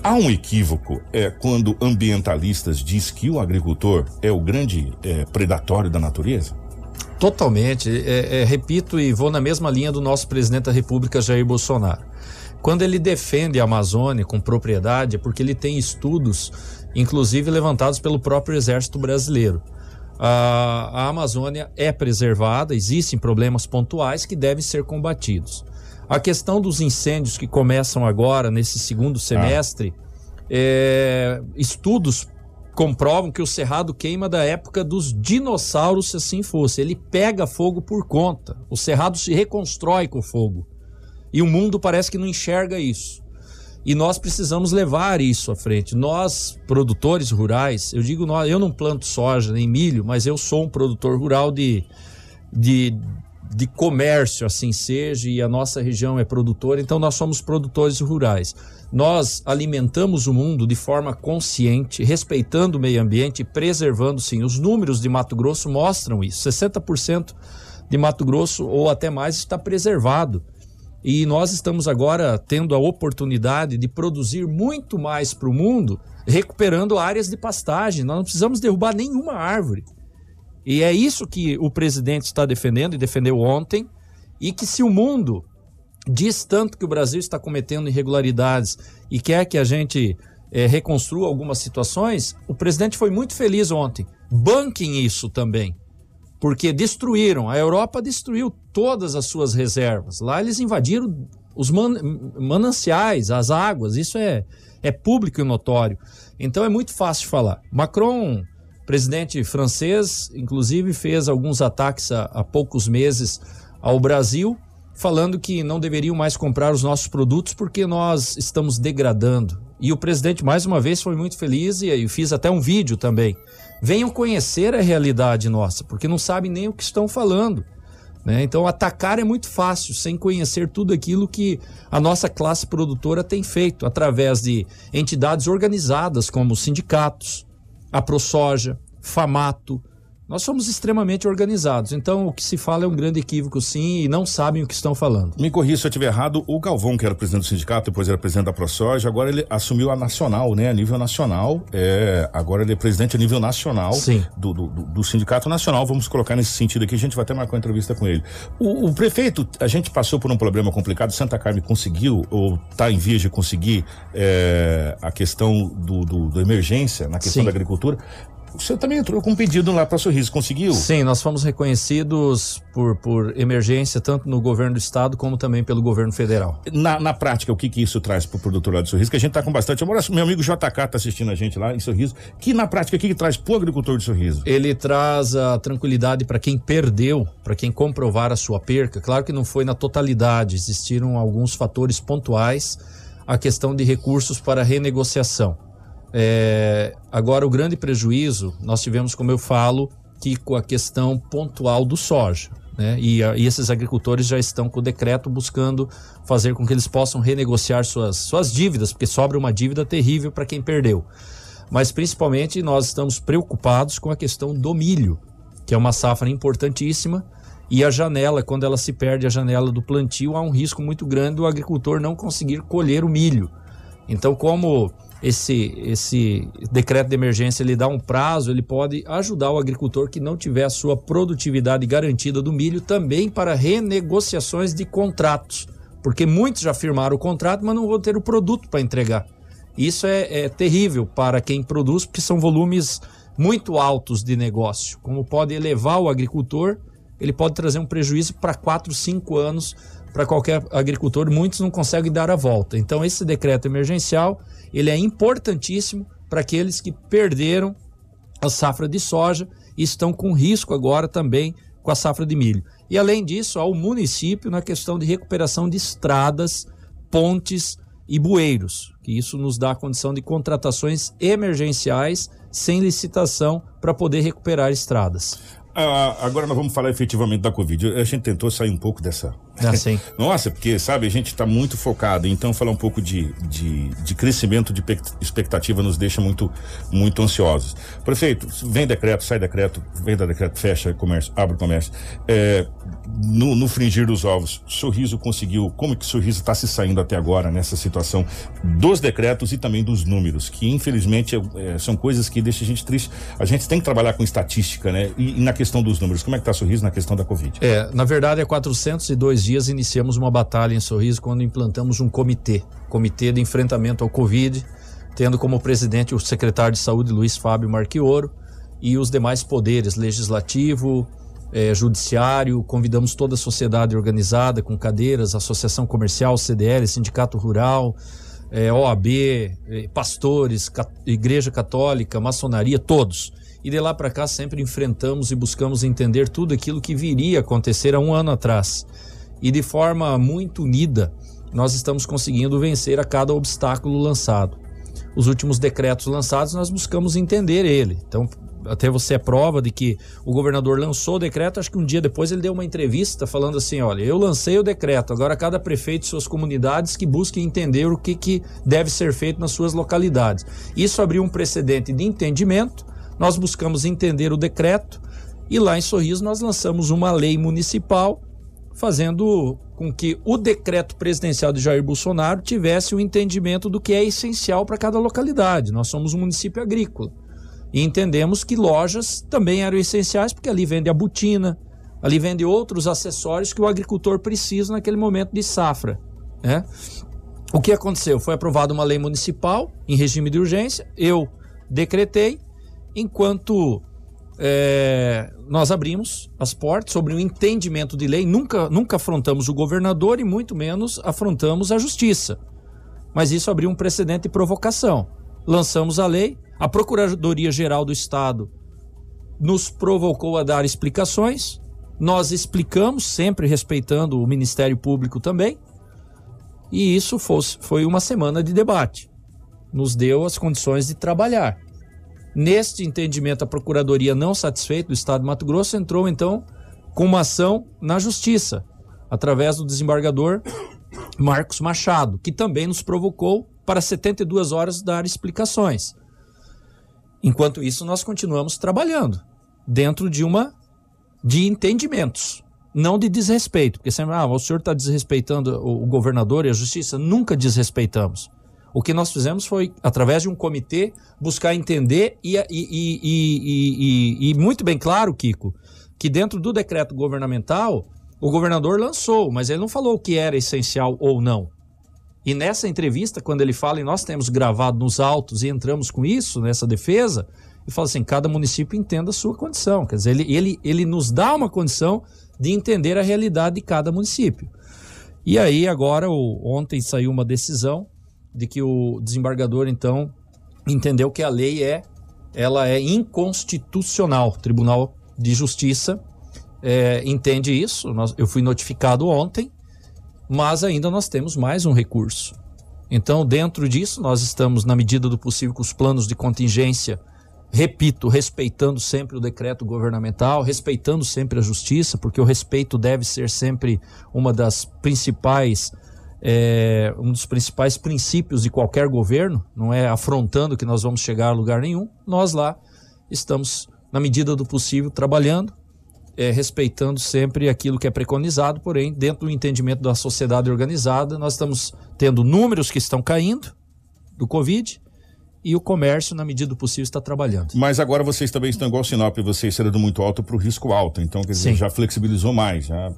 Speaker 2: Há um equívoco é, quando ambientalistas diz que o agricultor é o grande é, predatório da natureza?
Speaker 9: Totalmente. É, é, repito e vou na mesma linha do nosso presidente da República, Jair Bolsonaro. Quando ele defende a Amazônia com propriedade, é porque ele tem estudos, inclusive levantados pelo próprio Exército Brasileiro a, a Amazônia é preservada, existem problemas pontuais que devem ser combatidos. A questão dos incêndios que começam agora, nesse segundo semestre, ah. é, estudos comprovam que o cerrado queima da época dos dinossauros, se assim fosse. Ele pega fogo por conta. O cerrado se reconstrói com fogo. E o mundo parece que não enxerga isso. E nós precisamos levar isso à frente. Nós, produtores rurais, eu digo nós, eu não planto soja nem milho, mas eu sou um produtor rural de, de, de comércio, assim seja, e a nossa região é produtora, então nós somos produtores rurais. Nós alimentamos o mundo de forma consciente, respeitando o meio ambiente e preservando, sim. Os números de Mato Grosso mostram isso. 60% de Mato Grosso ou até mais está preservado. E nós estamos agora tendo a oportunidade de produzir muito mais para o mundo, recuperando áreas de pastagem. Nós não precisamos derrubar nenhuma árvore. E é isso que o presidente está defendendo e defendeu ontem. E que se o mundo diz tanto que o Brasil está cometendo irregularidades e quer que a gente é, reconstrua algumas situações, o presidente foi muito feliz ontem. Banquem isso também porque destruíram. A Europa destruiu todas as suas reservas. Lá eles invadiram os man mananciais, as águas. Isso é, é público e notório. Então é muito fácil falar. Macron, presidente francês, inclusive fez alguns ataques há, há poucos meses ao Brasil, falando que não deveriam mais comprar os nossos produtos porque nós estamos degradando. E o presidente, mais uma vez, foi muito feliz e, e fiz até um vídeo também venham conhecer a realidade nossa, porque não sabem nem o que estão falando. Né? Então, atacar é muito fácil, sem conhecer tudo aquilo que a nossa classe produtora tem feito, através de entidades organizadas como sindicatos, a ProSoja, FAMATO, nós somos extremamente organizados, então o que se fala é um grande equívoco, sim, e não sabem o que estão falando.
Speaker 2: Me corrija se eu estiver errado, o Galvão, que era presidente do sindicato, depois era presidente da ProSoja, agora ele assumiu a nacional, né? A nível nacional. É, agora ele é presidente a nível nacional
Speaker 9: Sim.
Speaker 2: Do, do, do- Sindicato Nacional. Vamos colocar nesse sentido aqui, a gente vai até marcar uma entrevista com ele. O, o prefeito, a gente passou por um problema complicado, Santa Carmen conseguiu, ou está em vias de conseguir, é, a questão do, do, do emergência, na questão
Speaker 9: Sim.
Speaker 2: da agricultura. O senhor também entrou com um pedido lá para Sorriso, conseguiu?
Speaker 9: Sim, nós fomos reconhecidos por, por emergência, tanto no governo do estado como também pelo governo federal.
Speaker 2: Na, na prática, o que que isso traz pro produtor lá de Sorriso? Que a gente tá com bastante. Amor, meu amigo JK tá assistindo a gente lá em Sorriso. Que na prática, o que que traz pro agricultor de Sorriso?
Speaker 9: Ele traz a tranquilidade para quem perdeu, para quem comprovar a sua perca. Claro que não foi na totalidade, existiram alguns fatores pontuais, a questão de recursos para renegociação. É, agora, o grande prejuízo nós tivemos, como eu falo, que com a questão pontual do soja. Né? E, e esses agricultores já estão com o decreto buscando fazer com que eles possam renegociar suas, suas dívidas, porque sobra uma dívida terrível para quem perdeu. Mas principalmente nós estamos preocupados com a questão do milho, que é uma safra importantíssima. E a janela, quando ela se perde a janela do plantio, há um risco muito grande do agricultor não conseguir colher o milho. Então, como esse, esse decreto de emergência ele dá um prazo, ele pode ajudar o agricultor que não tiver a sua produtividade garantida do milho também para renegociações de contratos. Porque muitos já firmaram o contrato, mas não vão ter o produto para entregar. Isso é, é terrível para quem produz, porque são volumes muito altos de negócio. Como pode elevar o agricultor, ele pode trazer um prejuízo para 4, 5 anos para qualquer agricultor. Muitos não conseguem dar a volta. Então, esse decreto emergencial ele é importantíssimo para aqueles que perderam a safra de soja e estão com risco agora também com a safra de milho. E além disso, ao município na questão de recuperação de estradas, pontes e bueiros, que isso nos dá a condição de contratações emergenciais sem licitação para poder recuperar estradas.
Speaker 2: Ah, agora nós vamos falar efetivamente da Covid. A gente tentou sair um pouco dessa.
Speaker 9: Ah, sim.
Speaker 2: Nossa, porque, sabe, a gente está muito focado. Então, falar um pouco de, de, de crescimento de pe- expectativa nos deixa muito, muito ansiosos. Prefeito, vem decreto, sai decreto, vem da decreto, fecha comércio, abre comércio. É, no, no fringir dos ovos, Sorriso conseguiu. Como que Sorriso está se saindo até agora nessa situação dos decretos e também dos números, que infelizmente é, são coisas que deixam a gente triste. A gente tem que trabalhar com estatística, né? E, e na questão dos números, como é que está Sorriso na questão da Covid?
Speaker 9: É, na verdade, há 402 dias iniciamos uma batalha em Sorriso quando implantamos um comitê, comitê de enfrentamento ao Covid, tendo como presidente o secretário de Saúde Luiz Fábio Marquioro e os demais poderes, legislativo, eh, judiciário, convidamos toda a sociedade organizada com cadeiras, associação comercial, CDL, sindicato rural, eh, OAB, eh, pastores, ca- igreja católica, maçonaria, todos. E de lá para cá sempre enfrentamos e buscamos entender tudo aquilo que viria a acontecer há um ano atrás. E de forma muito unida, nós estamos conseguindo vencer a cada obstáculo lançado. Os últimos decretos lançados, nós buscamos entender ele. Então, até você é prova de que o governador lançou o decreto, acho que um dia depois ele deu uma entrevista falando assim: olha, eu lancei o decreto, agora cada prefeito e suas comunidades que busquem entender o que, que deve ser feito nas suas localidades. Isso abriu um precedente de entendimento, nós buscamos entender o decreto e lá em Sorriso nós lançamos uma lei municipal fazendo com que o decreto presidencial de Jair Bolsonaro tivesse o entendimento do que é essencial para cada localidade. Nós somos um município agrícola e entendemos que lojas também eram essenciais porque ali vende a botina, ali vende outros acessórios que o agricultor precisa naquele momento de safra, né? O que aconteceu? Foi aprovada uma lei municipal em regime de urgência, eu decretei, enquanto é, nós abrimos as portas sobre o entendimento de lei, nunca, nunca afrontamos o governador e muito menos afrontamos a justiça. Mas isso abriu um precedente de provocação. Lançamos a lei, a Procuradoria-Geral do Estado nos provocou a dar explicações, nós explicamos, sempre respeitando o Ministério Público também, e isso fosse, foi uma semana de debate. Nos deu as condições de trabalhar. Neste entendimento, a Procuradoria, não satisfeita do Estado de Mato Grosso, entrou então com uma ação na justiça, através do desembargador Marcos Machado, que também nos provocou para 72 horas dar explicações. Enquanto isso, nós continuamos trabalhando dentro de uma de entendimentos, não de desrespeito, porque sempre, ah, o senhor está desrespeitando o, governador e a justiça. Nunca desrespeitamos. O que nós fizemos foi, através de um comitê, buscar entender e, e, e, e, muito bem claro, Kiko, que dentro do decreto governamental, o governador lançou, mas ele não falou o que era essencial ou não. E nessa entrevista, quando ele fala, e nós temos gravado nos autos e entramos com isso, nessa defesa, ele fala assim: cada município entenda a sua condição. Quer dizer, ele, ele, ele nos dá uma condição de entender a realidade de cada município. E aí, agora, o, ontem saiu uma decisão de que o desembargador, então, entendeu que a lei é, ela é inconstitucional. O Tribunal de Justiça é, entende isso. Eu fui notificado ontem, mas ainda nós temos mais um recurso. Então, dentro disso, nós estamos, na medida do possível, com os planos de contingência repito, respeitando sempre o decreto governamental, respeitando sempre a justiça, porque o respeito deve ser sempre uma das principais é, um dos principais princípios de qualquer governo, não é afrontando que nós vamos chegar a lugar nenhum. Nós lá estamos, na medida do possível, trabalhando, é, respeitando sempre aquilo que é preconizado, porém, dentro do entendimento da sociedade organizada, nós estamos tendo números que estão caindo do Covid, e o comércio, na medida do possível, está trabalhando.
Speaker 2: Mas agora vocês também estão igual Sinop, vocês do muito alto para o risco alto. Então, quer dizer, Sim. já flexibilizou mais, já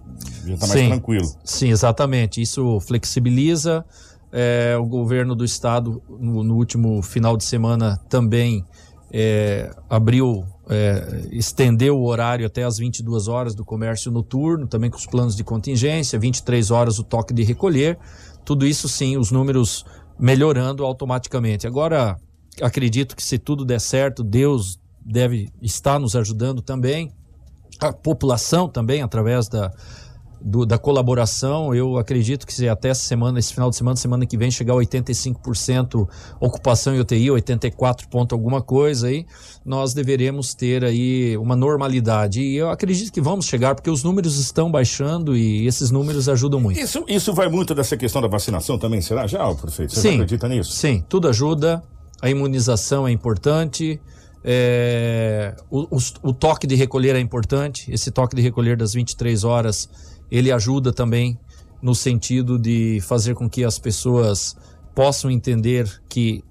Speaker 2: está mais
Speaker 9: Sim.
Speaker 2: tranquilo.
Speaker 9: Sim, exatamente. Isso flexibiliza. É, o governo do estado, no, no, último final de semana, também é, abriu, é, estendeu o horário até as 22 horas do comércio noturno, também com os planos de contingência, 23 horas o toque de recolher. Tudo isso, sim, os números melhorando automaticamente. Agora, acredito que se tudo der certo, Deus deve estar nos ajudando também, a população também, através da, do, da colaboração. Eu acredito que se até essa semana, esse final de semana, semana que vem, chegar a 85% ocupação em UTI, 84 ponto alguma coisa aí, nós deveremos ter aí uma normalidade. E eu acredito que vamos chegar, porque os números estão baixando e esses números ajudam muito.
Speaker 2: Isso, isso vai muito dessa questão da vacinação também, será já, prefeito? Você
Speaker 9: sim,
Speaker 2: acredita nisso?
Speaker 9: Sim, tudo ajuda a imunização é importante, é, o, o, o, toque de recolher é importante. Esse toque de recolher das 23 horas, ele ajuda também no sentido de fazer com que as pessoas possam entender que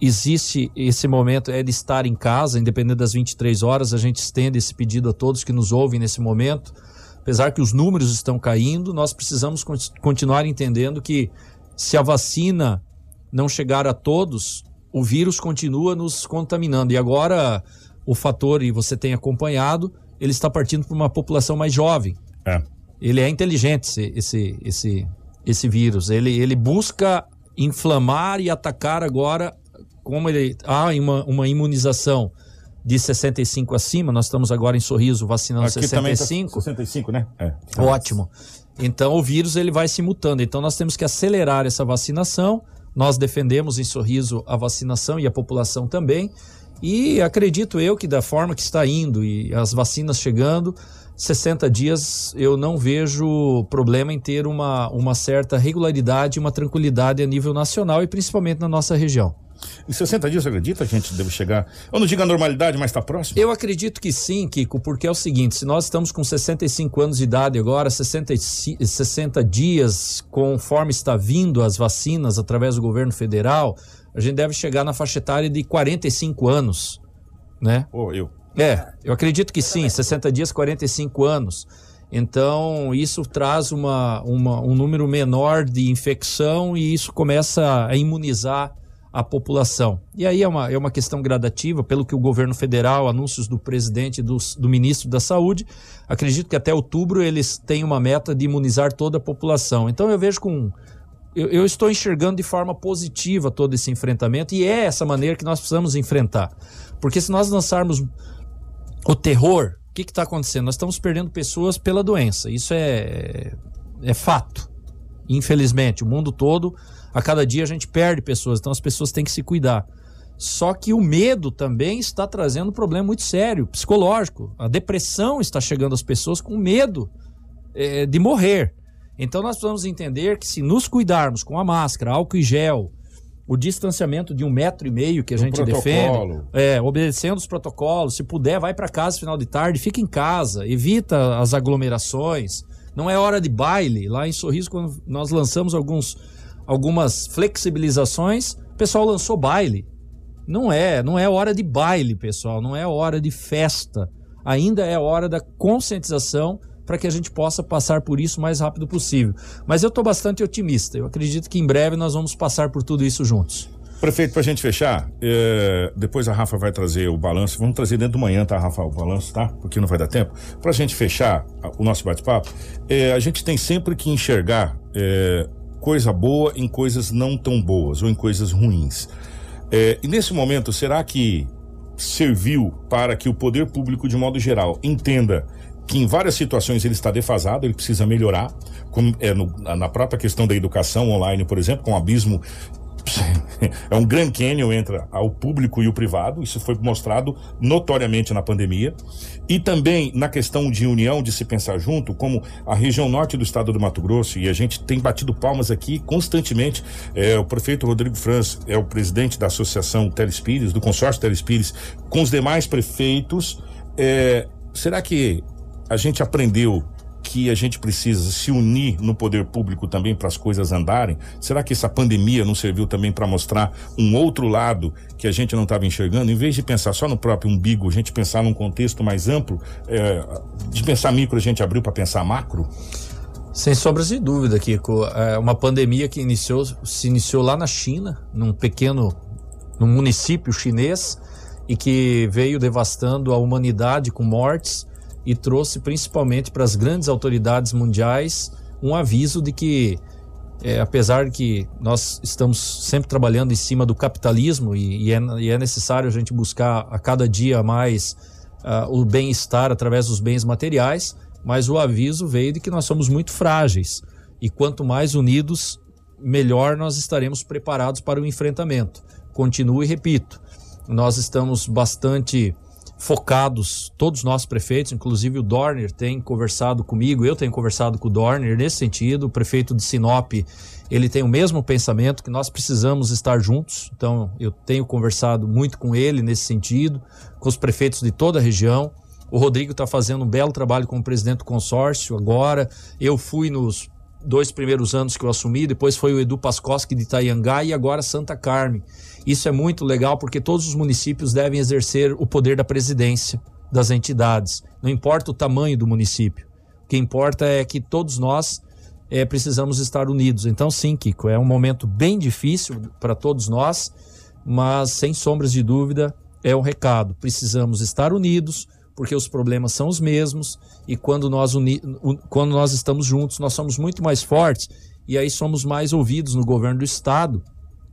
Speaker 9: existe esse momento é de estar em casa, independente das 23 horas. A gente estende esse pedido a todos que nos ouvem nesse momento. Apesar que os números estão caindo, nós precisamos continuar entendendo que se a vacina não chegar a todos, o vírus continua nos contaminando. E agora o fator, e você tem acompanhado, ele está partindo para uma população mais jovem.
Speaker 2: É.
Speaker 9: Ele é inteligente, esse, esse, esse, esse vírus. Ele, ele busca inflamar e atacar agora, como ele há uma, uma imunização de 65 acima, nós estamos agora em Sorriso vacinando Aqui 65.
Speaker 2: Tá 65, né?
Speaker 9: É. Ótimo. Então o vírus ele vai se mutando. Então nós temos que acelerar essa vacinação nós defendemos em Sorriso a vacinação e a população também. E acredito eu que da forma que está indo e as vacinas chegando, 60 dias eu não vejo problema em ter uma, uma certa regularidade, uma tranquilidade a nível nacional e principalmente na nossa região.
Speaker 2: Em 60 dias, você acredita que a gente deve chegar? Eu não digo a normalidade, mas está próximo?
Speaker 9: Eu acredito que sim, Kiko, porque é o seguinte: se nós estamos com 65 anos de idade agora, 60, 60 dias, conforme está vindo as vacinas através do governo federal, a gente deve chegar na faixa etária de 45 anos, né?
Speaker 2: Ou eu.
Speaker 9: É, eu acredito que sim, 60 dias, 45 anos. Então, isso traz uma, uma, um número menor de infecção e isso começa a imunizar a população. E aí é uma, é uma questão gradativa, pelo que o governo federal, anúncios do presidente e do, do ministro da Saúde, acredito que até outubro eles têm uma meta de imunizar toda a população. Então eu vejo com. Eu, eu estou enxergando de forma positiva todo esse enfrentamento e é essa maneira que nós precisamos enfrentar. Porque se nós lançarmos o terror, o que está acontecendo? Nós estamos perdendo pessoas pela doença. Isso é, é fato. Infelizmente, o mundo todo a cada dia a gente perde pessoas, então as pessoas têm que se cuidar. Só que o medo também está trazendo um problema muito sério, psicológico. A depressão está chegando às pessoas com medo é, de morrer. Então nós precisamos entender que se nos cuidarmos com a máscara, álcool e gel, o distanciamento de um metro e meio que a
Speaker 2: O
Speaker 9: gente
Speaker 2: protocolo.
Speaker 9: defende, é, obedecendo os protocolos, se puder, vai para casa final de tarde, fica em casa, evita as aglomerações. Não é hora de baile. Lá em Sorriso, quando nós lançamos alguns, algumas flexibilizações, o pessoal lançou baile. Não é, não é hora de baile, pessoal, não é hora de festa. Ainda é hora da conscientização para que a gente possa passar por isso o mais rápido possível. Mas eu estou bastante otimista. Eu acredito que em breve nós vamos passar por tudo isso juntos.
Speaker 2: Prefeito, pra gente fechar, é, depois a Rafa vai trazer o balanço. Vamos trazer dentro do manhã, tá, Rafa, o balanço, tá? Porque não vai dar tempo. Pra gente fechar a- o nosso bate-papo, é, a gente tem sempre que enxergar é, coisa boa em coisas não tão boas ou em coisas ruins. É, e nesse momento, será que serviu para que o poder público, de modo geral, entenda que em várias situações ele está defasado, ele precisa melhorar, como é no- na própria questão da educação online, por exemplo, com um abismo é um Grand Canyon entre o público e o privado, isso foi mostrado notoriamente na pandemia. E também na questão de união, de se pensar junto, como a região norte do estado do Mato Grosso, e a gente tem batido palmas aqui constantemente. É, o prefeito Rodrigo Franz é o presidente da Associação Telespires, do consórcio Telespires, com os demais prefeitos. É, será que a gente aprendeu que a gente precisa se unir no poder público também para as coisas andarem? Será que essa pandemia não serviu também para mostrar um outro lado que a gente não estava enxergando? Em vez de pensar só no próprio umbigo, a gente pensar num contexto mais amplo, é, de pensar micro, a gente abriu para pensar macro?
Speaker 9: Sem sombras de dúvida, Kiko. É uma pandemia que iniciou, se iniciou lá na China, num pequeno num município chinês, e que veio devastando a humanidade com mortes e trouxe principalmente para as grandes autoridades mundiais um aviso de que, é, apesar de que nós estamos sempre trabalhando em cima do capitalismo e, e é, e é necessário a gente buscar a cada dia mais ah, o bem-estar através dos bens materiais, mas o aviso veio de que nós somos muito frágeis e quanto mais unidos, melhor nós estaremos preparados para o enfrentamento. Continuo e repito, nós estamos bastante focados, todos os nossos prefeitos, inclusive o Dorner tem conversado comigo, eu tenho conversado com o Dorner nesse sentido, o prefeito de Sinop, ele tem o mesmo pensamento que nós precisamos estar juntos, então eu tenho conversado muito com ele nesse sentido, com os prefeitos de toda a região, o Rodrigo está fazendo um belo trabalho como presidente do consórcio agora, eu fui nos dois primeiros anos que eu assumi, depois foi o Edu Pascoski de Itaiangá e agora Santa Carmen. Isso é muito legal porque todos os municípios devem exercer o poder da presidência das entidades. Não importa o tamanho do município. O que importa é que todos nós eh, precisamos estar unidos. Então, sim, Kiko, é um momento bem difícil para todos nós, mas sem sombras de dúvida é um recado. Precisamos estar unidos, porque os problemas são os mesmos e quando nós, uni un- quando nós estamos juntos, nós somos muito mais fortes e aí somos mais ouvidos no governo do estado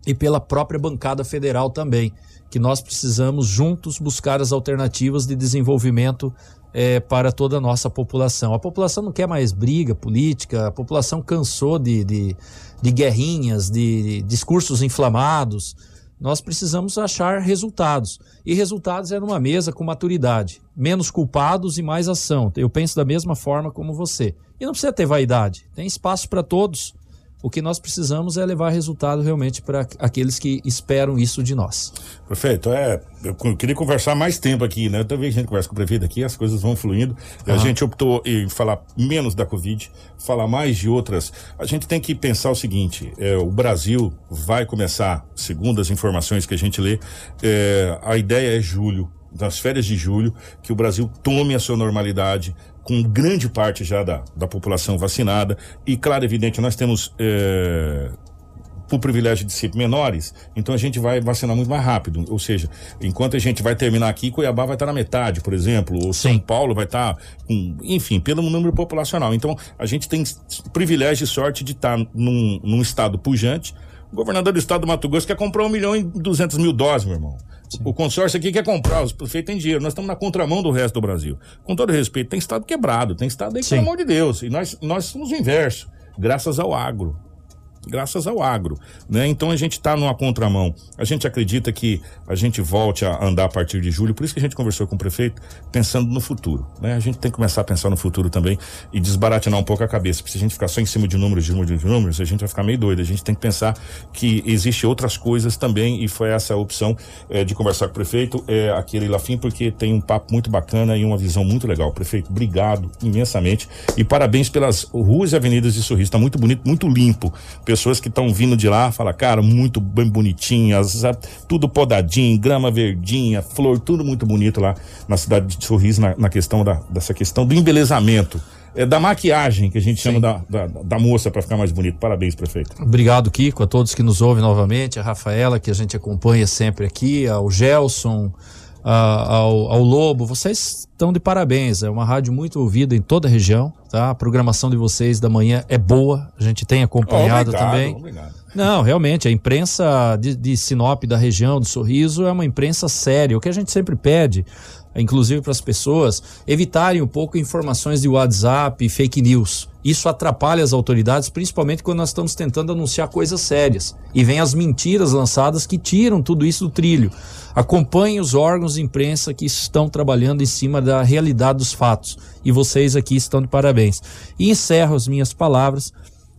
Speaker 9: e pela própria bancada federal também, que nós precisamos juntos buscar as alternativas de desenvolvimento eh, para toda a nossa população. A população não quer mais briga política, a população cansou de, de, de guerrinhas, de discursos inflamados. Nós precisamos achar resultados. E resultados é numa mesa com maturidade. Menos culpados e mais ação. Eu penso da mesma forma como você. E não precisa ter vaidade. Tem espaço para todos. O que nós precisamos é levar resultado realmente para aqueles que esperam isso de nós.
Speaker 2: Prefeito, é, eu queria conversar mais tempo aqui, né? Toda vez que a gente conversa com o prefeito aqui, as coisas vão fluindo. A
Speaker 9: Aham.
Speaker 2: gente optou em falar menos da Covid, falar mais de outras. A gente tem que pensar o seguinte: é, o Brasil vai começar, segundo as informações que a gente lê, é, a ideia é julho, das férias de julho, que o Brasil tome a sua normalidade, com grande parte já da, da população vacinada. E, claro, evidente, nós temos. é, por privilégio de ser menores, então a gente vai vacinar muito mais rápido. Ou seja, enquanto a gente vai terminar aqui, Cuiabá vai estar na metade, por exemplo, ou São Paulo vai estar com, enfim, pelo número populacional. Então a gente tem privilégio e sorte de estar num, num estado pujante. O governador do estado do Mato Grosso quer comprar um milhão e duzentos mil doses, meu irmão. O consórcio aqui quer comprar, os prefeitos têm dinheiro. Nós estamos na contramão do resto do Brasil. Com todo respeito, tem estado quebrado, tem estado aí, pelo amor de Deus. E nós, nós somos o inverso, graças ao agro. Graças ao agro, né? Então a gente está numa contramão. A gente acredita que a gente volte a andar a partir de julho, por isso que a gente conversou com o prefeito pensando no futuro, né? A gente tem que começar a pensar no futuro também e desbaratinar um pouco a cabeça, porque se a gente ficar só em cima de números, de números, de números, a gente vai ficar meio doido. A gente tem que pensar que existe outras coisas também e foi essa a opção é, de conversar com o prefeito, é, aquele Lafim, porque tem um papo muito bacana e uma visão muito legal. Prefeito, obrigado imensamente e parabéns pelas ruas e avenidas de Sorriso. Está muito bonito, muito limpo. Pessoas que estão vindo de lá falam, cara, muito bem bonitinhas, tudo podadinho, grama verdinha, flor, tudo muito bonito lá na cidade de Sorriso, na, na questão da, dessa questão do embelezamento. É da maquiagem que a gente chama da, da, da moça para ficar mais bonito. Parabéns, prefeito.
Speaker 9: Obrigado, Kiko, a todos que nos ouvem novamente, a Rafaela, que a gente acompanha sempre aqui, ao Gelson, a, ao, ao Lobo. Vocês estão de parabéns. É uma rádio muito ouvida em toda a região. Tá? A programação de vocês da manhã é boa. A gente tem acompanhado
Speaker 2: obrigado,
Speaker 9: também.
Speaker 2: Obrigado.
Speaker 9: Não, realmente, a imprensa de, de Sinop, da região, do Sorriso, é uma imprensa séria. O que a gente sempre pede, inclusive para as pessoas, evitarem um pouco informações de WhatsApp e fake news. Isso atrapalha as autoridades, principalmente quando nós estamos tentando anunciar coisas sérias. E vem as mentiras lançadas que tiram tudo isso do trilho. Acompanhe os órgãos de imprensa que estão trabalhando em cima da realidade dos fatos. E vocês aqui estão de parabéns. E encerro as minhas palavras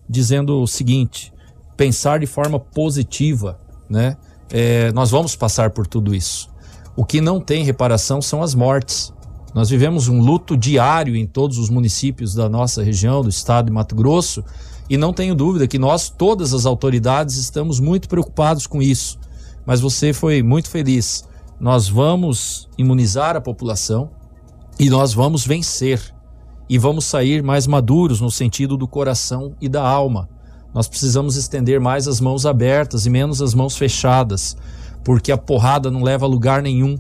Speaker 9: dizendo o seguinte: pensar de forma positiva, né? É, nós vamos passar por tudo isso. O que não tem reparação são as mortes. Nós vivemos um luto diário em todos os municípios da nossa região, do estado de Mato Grosso, e não tenho dúvida que nós, todas as autoridades, estamos muito preocupados com isso. Mas você foi muito feliz. Nós vamos imunizar a população e nós vamos vencer. E vamos sair mais maduros no sentido do coração e da alma. Nós precisamos estender mais as mãos abertas e menos as mãos fechadas, porque a porrada não leva a lugar nenhum,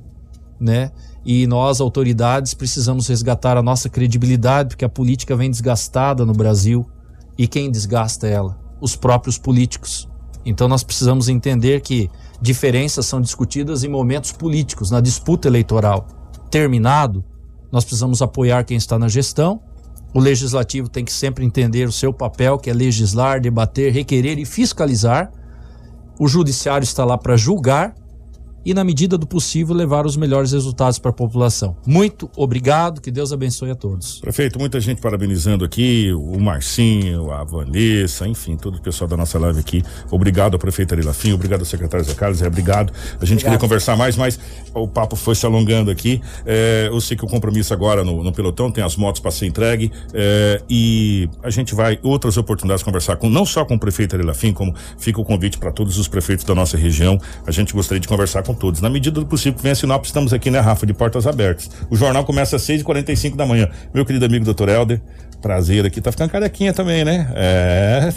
Speaker 9: né? e nós, autoridades, precisamos resgatar a nossa credibilidade, porque a política vem desgastada no Brasil. E quem desgasta ela? Os próprios políticos. Então nós precisamos entender que diferenças são discutidas em momentos políticos, na disputa eleitoral. Terminado, nós precisamos apoiar quem está na gestão. O legislativo tem que sempre entender o seu papel, que é legislar, debater, requerer e fiscalizar. O judiciário está lá para julgar e, na medida do possível, levar os melhores resultados para a população. Muito obrigado, que Deus abençoe a todos.
Speaker 2: Prefeito, muita gente parabenizando aqui, o Marcinho, a Vanessa, enfim, todo o pessoal da nossa live aqui. Obrigado ao prefeito Ari Lafim, obrigado ao secretário Zé Carlos, é, obrigado. A gente obrigado. queria conversar mais, mas o papo foi se alongando aqui. É, eu sei que o compromisso agora no, no pelotão tem as motos para ser entregue é, e a gente vai outras oportunidades de conversar com não só com o prefeito Ari Lafim, como fica o convite para todos os prefeitos da nossa região. A gente gostaria de conversar com com todos. Na medida do possível que venha Sinop, estamos aqui, né, Rafa, de portas abertas. O jornal começa às 6h45 da manhã. Meu querido amigo doutor Helder, prazer aqui. Tá ficando carequinha também, né? É.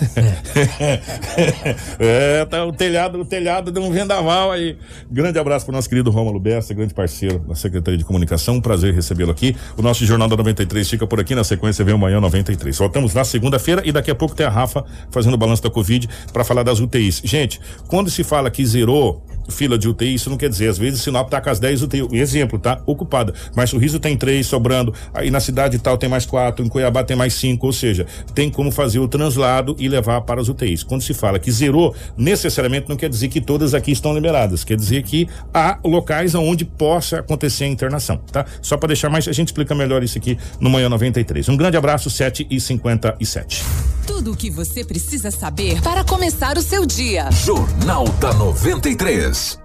Speaker 2: é, tá o telhado, o telhado deu um vendaval aí. Grande abraço pro nosso querido Rômulo Bessa, grande parceiro da Secretaria de Comunicação. Um prazer recebê-lo aqui. O nosso Jornal da 93 fica por aqui. Na sequência vem o Manhã 93. Voltamos na segunda-feira e daqui a pouco tem a Rafa fazendo o balanço da Covid para falar das UTIs. Gente, quando se fala que zerou fila de UTI, isso não quer dizer, às vezes Sinop tá com as 10 UTI, exemplo, tá? Ocupada. Mas Sorriso tem três sobrando, aí na cidade tal tem mais quatro, em Cuiabá tem mais cinco, ou seja, tem como fazer o translado e levar para as UTIs. Quando se fala que zerou, necessariamente não quer dizer que todas aqui estão liberadas, quer dizer que há locais onde possa acontecer a internação, tá? Só para deixar mais, a gente explica melhor isso aqui no Manhã 93. Um grande abraço, 7 e 57
Speaker 5: Tudo o que você precisa saber para começar o seu dia.
Speaker 1: Jornal da 93. Business.